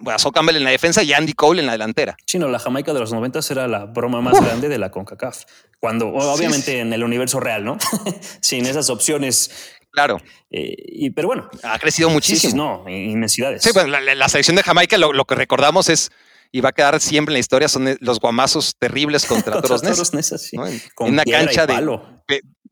bueno, Sol Campbell en la defensa y Andy Cole en la delantera. Sí, no, la Jamaica de los 90 era la broma más grande de la CONCACAF. Cuando, obviamente en el universo real, ¿no? Sin esas opciones. Claro. Eh, y, pero bueno. Ha crecido muchísimo. Sí, no, inmensidades. Sí, bueno, la, selección de Jamaica, lo, que recordamos es y va a quedar siempre en la historia son eh, los guamazos terribles contra Toros Nesa. sí. En una cancha de,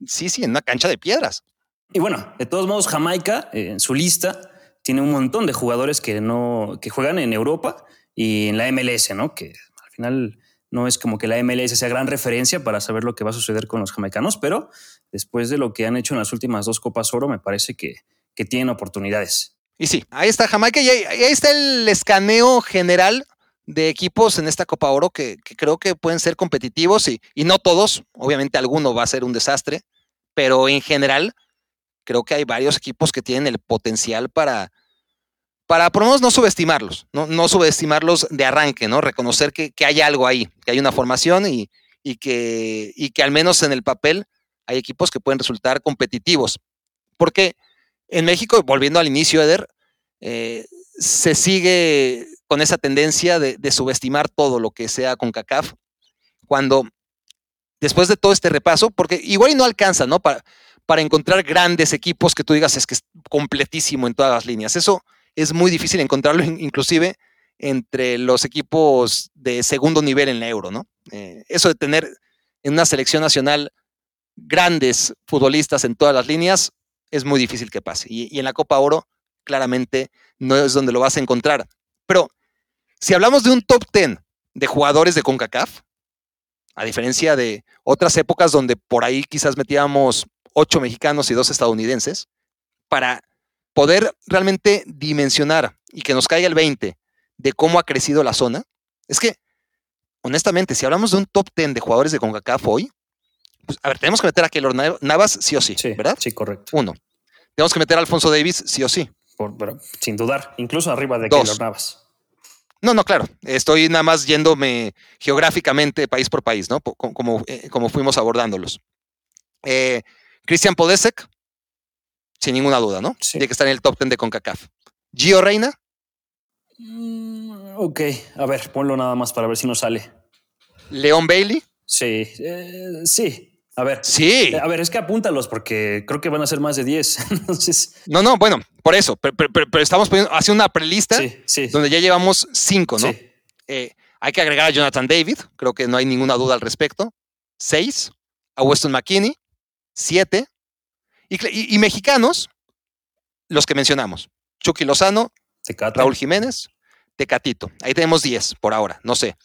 Sí, sí, en una cancha de piedras. Y bueno, de todos modos, Jamaica eh, en su lista tiene un montón de jugadores que no que juegan en Europa y en la MLS, ¿no? Que al final no es como que la MLS sea gran referencia para saber lo que va a suceder con los jamaicanos, pero después de lo que han hecho en las últimas dos Copas Oro, me parece que, que tienen oportunidades. Y sí, ahí está Jamaica y ahí, está el escaneo general de equipos en esta Copa Oro que, creo que pueden ser competitivos y, y, no todos, obviamente alguno va a ser un desastre, pero en general creo que hay varios equipos que tienen el potencial para, para por lo menos no subestimarlos, no, no subestimarlos de arranque, ¿no? Reconocer que, hay algo ahí, que hay una formación y, que, y que al menos en el papel hay equipos que pueden resultar competitivos. Porque en México, volviendo al inicio, Eder, eh, se sigue con esa tendencia de, subestimar todo lo que sea con CACAF, cuando después de todo este repaso, porque igual no alcanza, ¿no? Para, para encontrar grandes equipos que tú digas es que es completísimo en todas las líneas. Eso es muy difícil encontrarlo inclusive entre los equipos de segundo nivel en la euro, ¿no? Eh, eso de tener en una selección nacional grandes futbolistas en todas las líneas, es muy difícil que pase. Y, en la Copa Oro, claramente, no es donde lo vas a encontrar. Pero si hablamos de un top 10 de jugadores de CONCACAF, a diferencia de otras épocas donde por ahí quizás metíamos ocho mexicanos y dos estadounidenses, para poder realmente dimensionar y que nos caiga el 20 de cómo ha crecido la zona, es que, honestamente, si hablamos de un top 10 de jugadores de CONCACAF hoy, pues, a ver, tenemos que meter a Keylor Navas sí o sí, ¿verdad? Sí, correcto. Uno. Tenemos que meter a Alfonso Davis sí o sí. pero sin dudar, incluso arriba de Keylor Navas. No, no, claro. Estoy nada más yéndome geográficamente país por país, ¿no? Como, eh, como fuimos abordándolos. Eh, Christian Podesek, sin ninguna duda, ¿no? Tiene que estar en el top 10 de CONCACAF. Gio Reina. Mm, ok, a ver, ponlo nada más para ver si nos sale. León Bailey. Sí, eh, sí. A ver. Sí. Eh, a ver, es que apúntalos porque creo que van a ser más de 10. Entonces. No, no, bueno, por eso. Pero, estamos poniendo, haciendo una prelista donde ya llevamos cinco, ¿no? Eh, hay que agregar a Jonathan David. Creo que no hay ninguna duda al respecto. Seis. A Weston McKinney. Siete. Y, mexicanos, los que mencionamos. Chucky Lozano, Raúl Jiménez, Tecatito. Ahí tenemos 10 por ahora, no sé.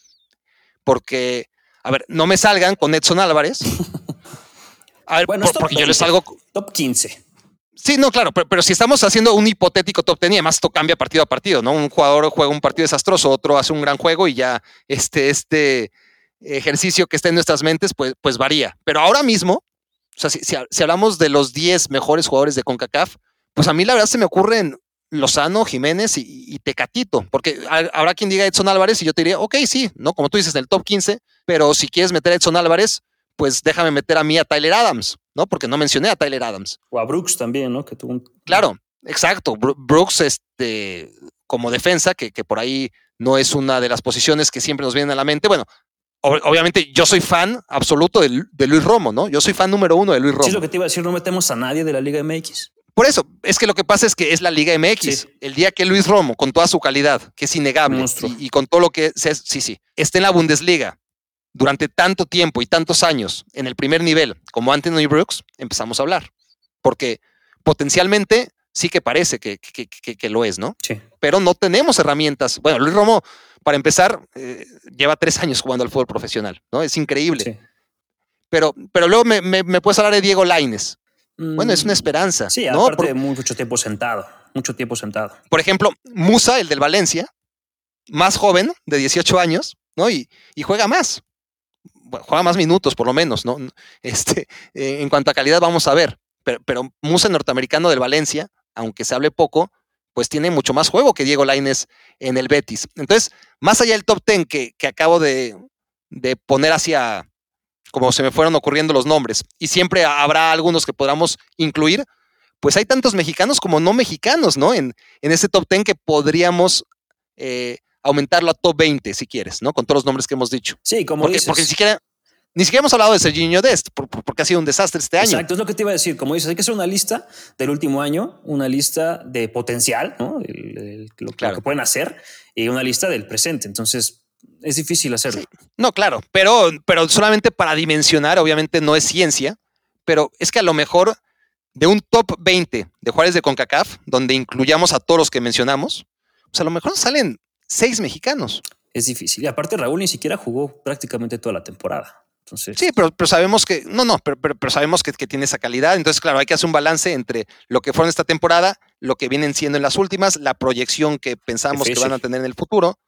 Porque, a ver, no me salgan con Edson Álvarez. A ver, bueno, porque yo les salgo. Top 15. Sí, no, claro, pero, si estamos haciendo un hipotético top 10 y además esto cambia partido a partido, ¿no? Un jugador juega un partido desastroso, otro hace un gran juego y ya este, este ejercicio que está en nuestras mentes, pues, pues varía. Pero ahora mismo, o sea, si, hablamos de los 10 mejores jugadores de CONCACAF, pues a mí la verdad se me ocurren Lozano, Jiménez y, Tecatito, porque habrá quien diga Edson Álvarez y yo te diría, ok, sí, ¿no? Como tú dices, en el top 15, pero si quieres meter a Edson Álvarez, pues déjame meter a mí a Tyler Adams, ¿no? Porque no mencioné a Tyler Adams. O a Brooks también, ¿no? Que tuvo Claro, exacto. Brooks, este, como defensa, que, que por ahí no es una de las posiciones que siempre nos vienen a la mente. Bueno, obviamente yo soy fan absoluto de, Luis Romo, ¿no? Yo soy fan número uno de Luis Romo. Sí, es lo que te iba a decir, no metemos a nadie de la Liga MX. Por eso, es que lo que pasa es que es la Liga MX. El día que Luis Romo, con toda su calidad, que es innegable, y, con todo lo que es, sí, sí, esté en la Bundesliga durante tanto tiempo y tantos años en el primer nivel como Anthony Brooks, empezamos a hablar. Porque potencialmente sí que parece que, que, lo es, ¿no? Sí. Pero no tenemos herramientas. Bueno, Luis Romo, para empezar, eh, lleva tres años jugando al fútbol profesional, ¿no? Es increíble. Pero, pero luego me, me, puedes hablar de Diego Laines. Bueno, es una mm, esperanza. Sí, aparte de mucho tiempo sentado, mucho tiempo sentado. Por ejemplo, Musa, el del Valencia, más joven, de 18 años, ¿no? Y, y juega más. Juega más minutos, por lo menos, ¿no? Este, en cuanto a calidad, vamos a ver. Pero, pero Musa, norteamericano del Valencia, aunque se hable poco, pues tiene mucho más juego que Diego Laines en el Betis. Entonces, más allá del top 10 que, que acabo de, de, poner hacia, como se me fueron ocurriendo los nombres, y siempre habrá algunos que podamos incluir, pues hay tantos mexicanos como no mexicanos, ¿no? En, en ese top 10 que podríamos eh, aumentarlo a top 20, si quieres, ¿no? Con todos los nombres que hemos dicho. Sí, como porque, dices. Porque ni siquiera, ni siquiera hemos hablado de Serginho Dest, porque ha sido un desastre este año. Exacto, es lo que te iba a decir. Como dices, hay que hacer una lista del último año, una lista de potencial, ¿no? lo, que pueden hacer, y una lista del presente. Entonces, es difícil hacerlo. No, claro, pero, pero solamente para dimensionar, obviamente no es ciencia, pero es que a lo mejor de un top 20 de Juárez de CONCACAF, donde incluyamos a todos los que mencionamos, pues a lo mejor salen seis mexicanos. Es difícil. Y aparte, Raúl ni siquiera jugó prácticamente toda la temporada sí, pero, sabemos que, no, no, pero, pero, sabemos que, tiene esa calidad. Entonces, claro, hay que hacer un balance entre lo que fueron esta temporada, lo que vienen siendo en las últimas, la proyección que pensamos que van a tener en el futuro.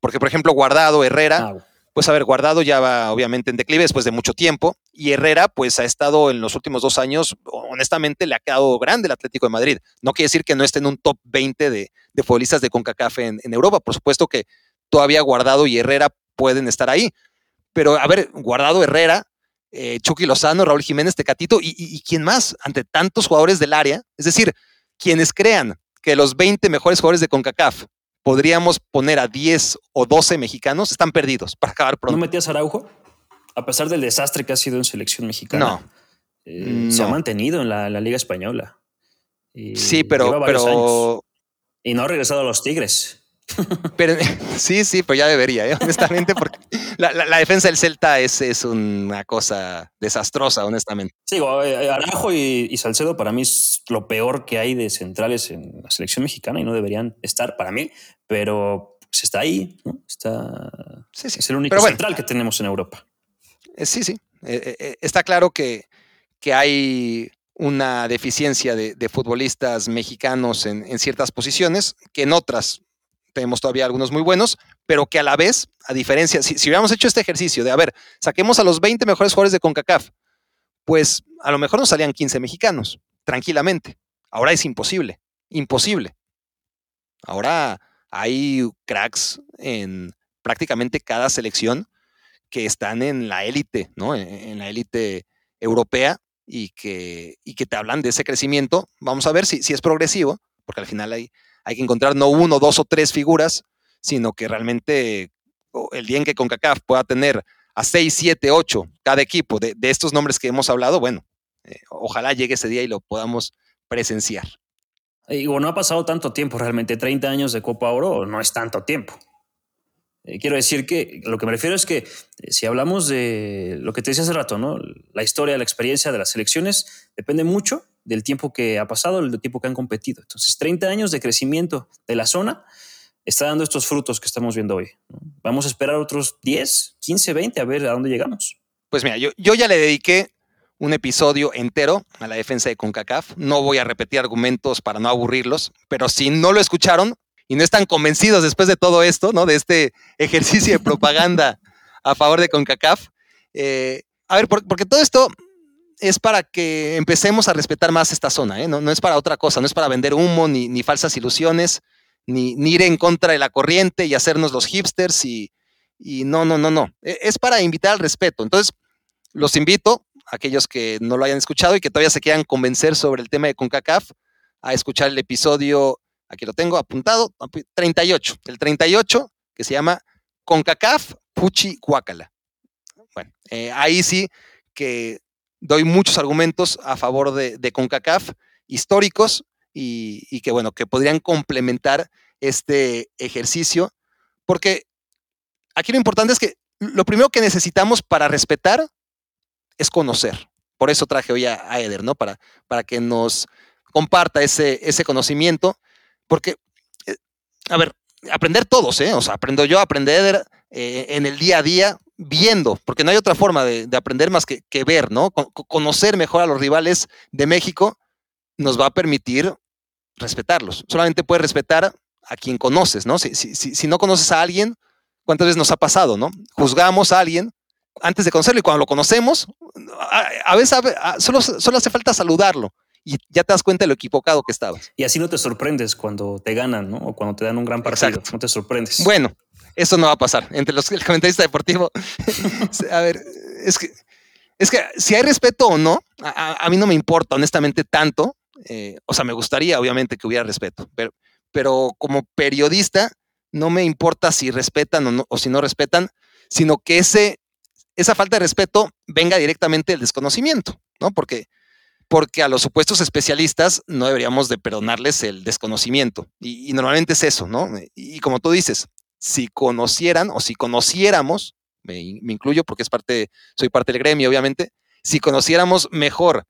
Porque, por ejemplo, Guardado, Herrera, ah, pues a ver, Guardado ya va obviamente en declive después de mucho tiempo. Y Herrera, pues ha estado en los últimos dos años, honestamente, le ha quedado grande el Atlético de Madrid. No quiere decir que no esté en un top 20 de, futbolistas de CONCACAF en, en Europa. Por supuesto que todavía Guardado y Herrera pueden estar ahí pero, a ver, Guardado Herrera, eh, Chucky Lozano, Raúl Jiménez, Tecatito y, y, quién más ante tantos jugadores del área. Es decir, quienes crean que los 20 mejores jugadores de CONCACAF podríamos poner a 10 o 12 mexicanos, están perdidos para acabar pronto. ¿No metías a Araujo? A pesar del desastre que ha sido en selección mexicana. No. Eh, se ha mantenido en la, Liga Española. sí, pero, pero... Y no ha regresado a los Tigres. Pero sí, sí, pero ya debería, ¿eh? honestamente, porque la, defensa del Celta es, es, una cosa desastrosa, honestamente. Sí, eh, Arajo y, Salcedo para mí es lo peor que hay de centrales en la selección mexicana y no deberían estar para mí, pero se pues, está ahí, ¿no? Está, sí, sí. Es el único central que tenemos en Europa. Eh, sí, sí. está claro que, que hay una deficiencia de, futbolistas mexicanos en, en, ciertas posiciones que en otras tenemos todavía algunos muy buenos, pero que a la vez, a diferencia, si, hubiéramos hecho este ejercicio de, a ver, saquemos a los 20 mejores jugadores de CONCACAF, pues a lo mejor nos salían 15 mexicanos, tranquilamente. Ahora es imposible, imposible. Ahora hay cracks en prácticamente cada selección que están en la élite, ¿no? En, la élite europea y que, y que te hablan de ese crecimiento. Vamos a ver si, si es progresivo, porque al final hay, hay que encontrar no uno, dos o tres figuras, sino que realmente el día en que CONCACAF pueda tener a seis, siete, ocho cada equipo de, estos nombres que hemos hablado, bueno, eh, ojalá llegue ese día y lo podamos presenciar. Y bueno, no ha pasado tanto tiempo realmente, 30 años de Copa Oro no es tanto tiempo. Eh, quiero decir que lo que me refiero es que eh, si hablamos de lo que te decía hace rato, ¿no? la historia, la experiencia de las selecciones depende mucho del tiempo que ha pasado, del tiempo que han competido. Entonces, 30 años de crecimiento de la zona está dando estos frutos que estamos viendo hoy. Vamos a esperar otros 10, 15, 20 a ver a dónde llegamos. Pues mira, yo, yo ya le dediqué un episodio entero a la defensa de CONCACAF. No voy a repetir argumentos para no aburrirlos, pero si no lo escucharon y no están convencidos después de todo esto, ¿no? De este ejercicio de propaganda a favor de CONCACAF. Eh, a ver, porque todo esto es para que empecemos a respetar más esta zona, ¿eh? no, es para otra cosa, no es para vender humo ni, falsas ilusiones, ni, ir en contra de la corriente y hacernos los hipsters y, no, no, no, no, e, es para invitar al respeto. Entonces, los invito, aquellos que no lo hayan escuchado y que todavía se quieran convencer sobre el tema de CONCACAF, a escuchar el episodio, aquí lo tengo apuntado, 38, el 38, que se llama CONCACAF Puchi Huacala. Bueno, eh, ahí sí que doy muchos argumentos a favor de, CONCACAF históricos y, que, bueno, que podrían complementar este ejercicio, porque aquí lo importante es que lo primero que necesitamos para respetar es conocer. Por eso traje hoy a, Eder, ¿no? Para, para que nos comparta ese, ese conocimiento, porque, eh, a ver, aprender todos, ¿eh? O sea, aprendo yo, aprender Eder eh, en el día a día, viendo, porque no hay otra forma de, aprender más que, ver, ¿no? conocer mejor a los rivales de México nos va a permitir respetarlos. Solamente puedes respetar a quien conoces, ¿no? Si, si, no conoces a alguien, ¿cuántas veces nos ha pasado, ¿no? Juzgamos a alguien antes de conocerlo y cuando lo conocemos, a, veces solo, solo hace falta saludarlo y ya te das cuenta de lo equivocado que estabas. Y así no te sorprendes cuando te ganan, ¿no? O cuando te dan un gran partido, no te sorprendes. Bueno, eso no va a pasar. Entre los el comentarista deportivo, a ver, es que, es que si hay respeto o no, a, mí no me importa honestamente tanto. Eh, o sea, me gustaría obviamente que hubiera respeto, pero, pero como periodista no me importa si respetan o, no, o si no respetan, sino que ese, esa falta de respeto venga directamente del desconocimiento, ¿no? Porque, porque a los supuestos especialistas no deberíamos de perdonarles el desconocimiento. Y, y normalmente es eso, ¿no? Y, como tú dices, si conocieran o si conociéramos, me, incluyo porque es parte, soy parte del gremio, obviamente, si conociéramos mejor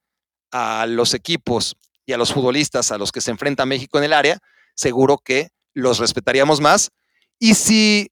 a los equipos y a los futbolistas a los que se enfrenta México en el área, seguro que los respetaríamos más. Y si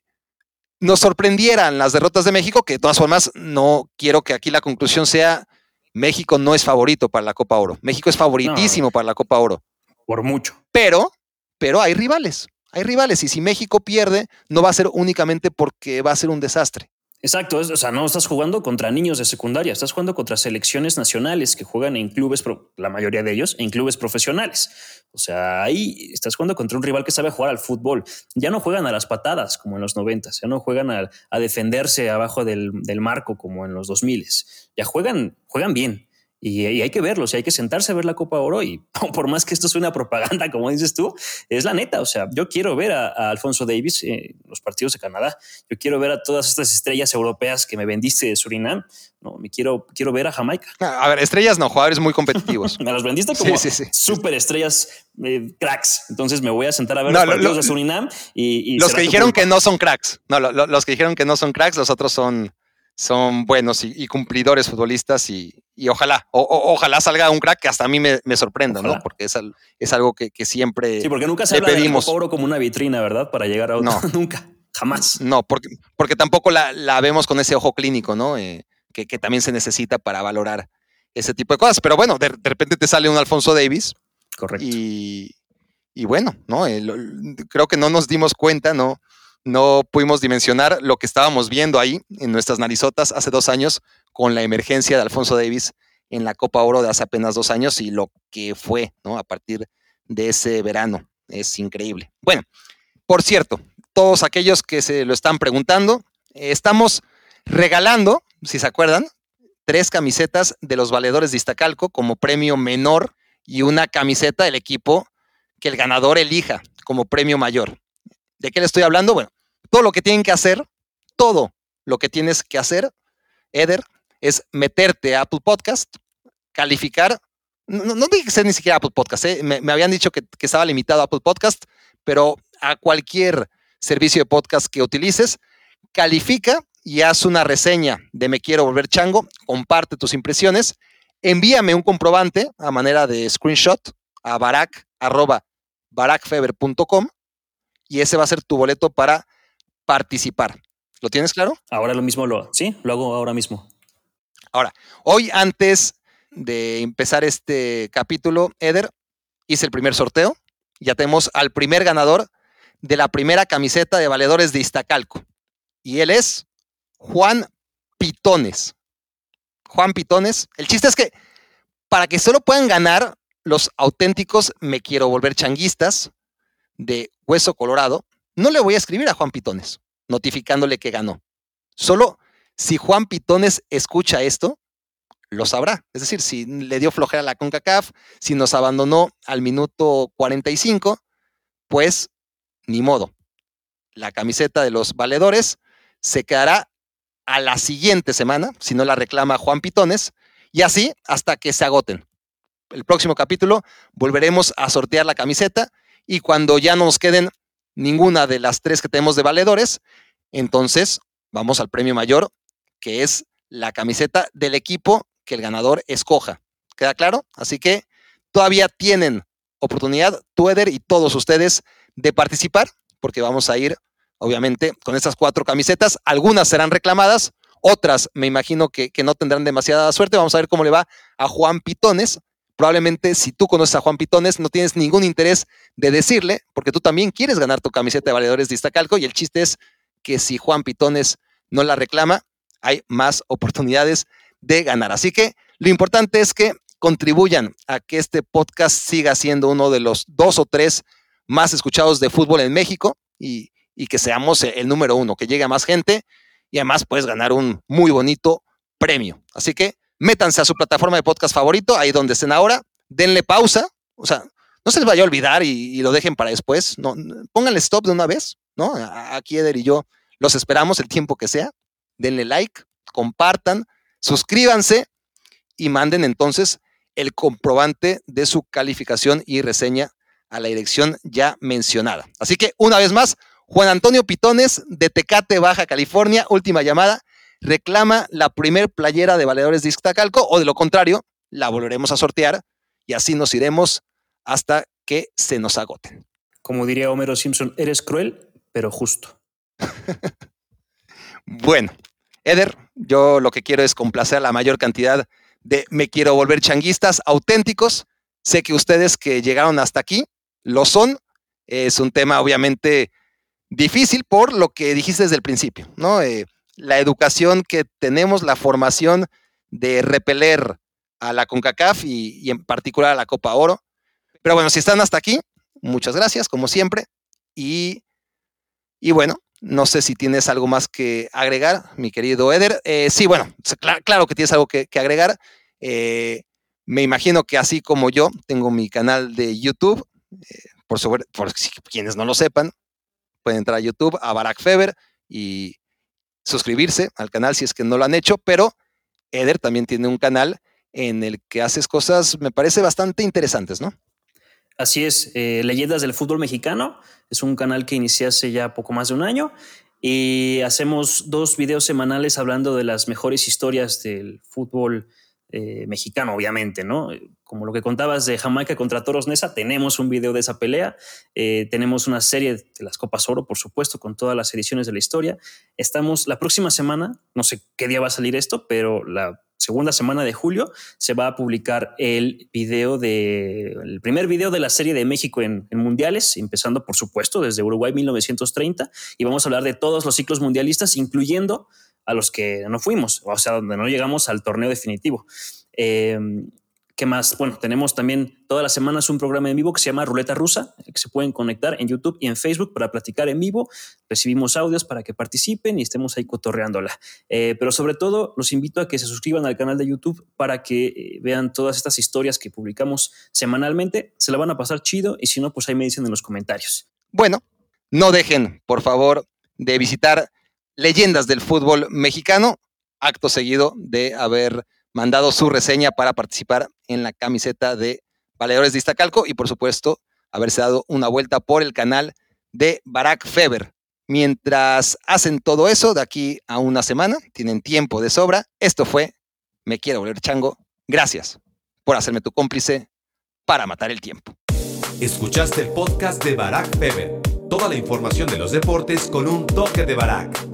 nos sorprendieran las derrotas de México, que de todas formas no quiero que aquí la conclusión sea México no es favorito para la Copa Oro. México es favoritísimo para la Copa Oro. Por mucho. Pero, pero hay rivales hay rivales y si México pierde, no va a ser únicamente porque va a ser un desastre. Exacto, o sea, no estás jugando contra niños de secundaria, estás jugando contra selecciones nacionales que juegan en clubes, la mayoría de ellos, en clubes profesionales. O sea, ahí estás jugando contra un rival que sabe jugar al fútbol. Ya no juegan a las patadas como en los noventas, ya no juegan a, defenderse abajo del, marco como en los dos miles. Ya juegan, juegan bien Y, hay que verlo, o sea, hay que sentarse a ver la Copa Oro y por más que esto suene a propaganda, como dices tú, es la neta. O sea, yo quiero ver a, Alfonso Davis en los partidos de Canadá. Yo quiero ver a todas estas estrellas europeas que me vendiste de Surinam. No, me quiero, quiero ver a Jamaica. A ver, estrellas no, jugadores muy competitivos. me las vendiste como súper estrellas, eh, cracks. Entonces me voy a sentar a ver los partidos de Surinam y, los que dijeron que no son cracks. No, los que dijeron que no son cracks, los otros son son buenos y, cumplidores futbolistas y, ojalá, ojalá salga un crack que hasta a mí me, sorprenda, ¿no? Porque es, es algo que, siempre sí, porque nunca se habla pedimos. De como una vitrina, ¿verdad? Para llegar a otro. No. nunca, jamás. No, porque, porque tampoco la, vemos con ese ojo clínico, ¿no? Eh, que, también se necesita para valorar ese tipo de cosas. Pero bueno, de, repente te sale un Alfonso Davis. Correcto. Y, bueno, ¿no? Eh, creo que no nos dimos cuenta, ¿no? No pudimos dimensionar lo que estábamos viendo ahí en nuestras narizotas hace dos años con la emergencia de Alfonso Davis en la Copa Oro de hace apenas dos años y lo que fue ¿no? a partir de ese verano. Es increíble. Bueno, por cierto, todos aquellos que se lo están preguntando, estamos regalando, si se acuerdan, tres camisetas de los valedores de Iztacalco como premio menor y una camiseta del equipo que el ganador elija como premio mayor. ¿De qué le estoy hablando? Bueno, todo lo que tienen que hacer, todo lo que tienes que hacer, Eder, es meterte a Apple Podcast, calificar. No, no tiene que ser ni siquiera Apple Podcast. ¿eh? Me, habían dicho que, que, estaba limitado a Apple Podcast, pero a cualquier servicio de podcast que utilices, califica y haz una reseña de Me Quiero Volver Chango, comparte tus impresiones, envíame un comprobante a manera de screenshot a barack, y ese va a ser tu boleto para participar. ¿Lo tienes claro? Ahora lo mismo lo, sí, lo hago ahora mismo. Ahora, hoy antes de empezar este capítulo, Eder, hice el primer sorteo. Ya tenemos al primer ganador de la primera camiseta de valedores de Iztacalco. Y él es Juan Pitones. Juan Pitones. El chiste es que para que solo puedan ganar los auténticos me quiero volver changuistas, de Hueso Colorado, no le voy a escribir a Juan Pitones notificándole que ganó. Solo si Juan Pitones escucha esto, lo sabrá. Es decir, si le dio flojera a la CONCACAF, si nos abandonó al minuto 45, pues ni modo. La camiseta de los valedores se quedará a la siguiente semana, si no la reclama Juan Pitones, y así hasta que se agoten. El próximo capítulo volveremos a sortear la camiseta y cuando ya no nos queden ninguna de las tres que tenemos de valedores, entonces vamos al premio mayor, que es la camiseta del equipo que el ganador escoja. ¿Queda claro? Así que todavía tienen oportunidad, tú, y todos ustedes, de participar, porque vamos a ir, obviamente, con estas cuatro camisetas. Algunas serán reclamadas, otras me imagino que no tendrán demasiada suerte. Vamos a ver cómo le va a Juan Pitones, probablemente si tú conoces a Juan Pitones no tienes ningún interés de decirle, porque tú también quieres ganar tu camiseta de valedores de Iztacalco y el chiste es que si Juan Pitones no la reclama, hay más oportunidades de ganar. Así que lo importante es que contribuyan a que este podcast siga siendo uno de los dos o tres más escuchados de fútbol en México y, y que seamos el número uno, que llegue a más gente y además puedes ganar un muy bonito premio. Así que métanse a su plataforma de podcast favorito, ahí donde estén ahora, denle pausa, o sea, no se les vaya a olvidar y, lo dejen para después, no, pónganle stop de una vez, ¿no? Aquí Eder y yo los esperamos el tiempo que sea, denle like, compartan, suscríbanse y manden entonces el comprobante de su calificación y reseña a la dirección ya mencionada. Así que una vez más, Juan Antonio Pitones de Tecate, Baja California, última llamada reclama la primer playera de Valedores de Iztacalco o de lo contrario, la volveremos a sortear y así nos iremos hasta que se nos agoten. Como diría Homero Simpson, eres cruel, pero justo. bueno, Eder, yo lo que quiero es complacer a la mayor cantidad de me quiero volver changuistas auténticos. Sé que ustedes que llegaron hasta aquí lo son. Es un tema obviamente difícil por lo que dijiste desde el principio, ¿no? Eh, la educación que tenemos, la formación de repeler a la CONCACAF y, en particular a la Copa Oro. Pero bueno, si están hasta aquí, muchas gracias, como siempre. Y, y bueno, no sé si tienes algo más que agregar, mi querido Eder. Eh, sí, bueno, claro que tienes algo que, agregar. Eh, Me imagino que así como yo, tengo mi canal de YouTube. Eh, por, sobre, por quienes no lo sepan, pueden entrar a YouTube, a Barack Feber y suscribirse al canal si es que no lo han hecho. Pero Eder también tiene un canal en el que haces cosas, me parece, bastante interesantes, ¿no? Así es, eh, Leyendas del Fútbol Mexicano. Es un canal que inicié hace ya poco más de un año y hacemos dos videos semanales hablando de las mejores historias del fútbol eh, mexicano, obviamente, ¿no? Como lo que contabas de Jamaica contra Toros Nesa, tenemos un video de esa pelea, eh, tenemos una serie de las Copas Oro, por supuesto, con todas las ediciones de la historia. Estamos la próxima semana, no sé qué día va a salir esto, pero la segunda semana de julio se va a publicar el video de el primer video de la serie de México en, mundiales, empezando por supuesto desde Uruguay 1930 y vamos a hablar de todos los ciclos mundialistas, incluyendo a los que no fuimos, o sea, donde no llegamos al torneo definitivo. Eh, ¿Qué más? Bueno, tenemos también todas las semanas un programa en vivo que se llama Ruleta Rusa, que se pueden conectar en YouTube y en Facebook para platicar en vivo. Recibimos audios para que participen y estemos ahí cotorreándola. Eh, pero sobre todo, los invito a que se suscriban al canal de YouTube para que eh, vean todas estas historias que publicamos semanalmente. Se la van a pasar chido y si no, pues ahí me dicen en los comentarios. Bueno, no dejen, por favor, de visitar leyendas del fútbol mexicano, acto seguido de haber mandado su reseña para participar en la camiseta de Valedores de Iztacalco y por supuesto haberse dado una vuelta por el canal de Barack Feber. Mientras hacen todo eso, de aquí a una semana, tienen tiempo de sobra. Esto fue Me Quiero Volver Chango. Gracias por hacerme tu cómplice para matar el tiempo. Escuchaste el podcast de Barack Feber. Toda la información de los deportes con un toque de Barack.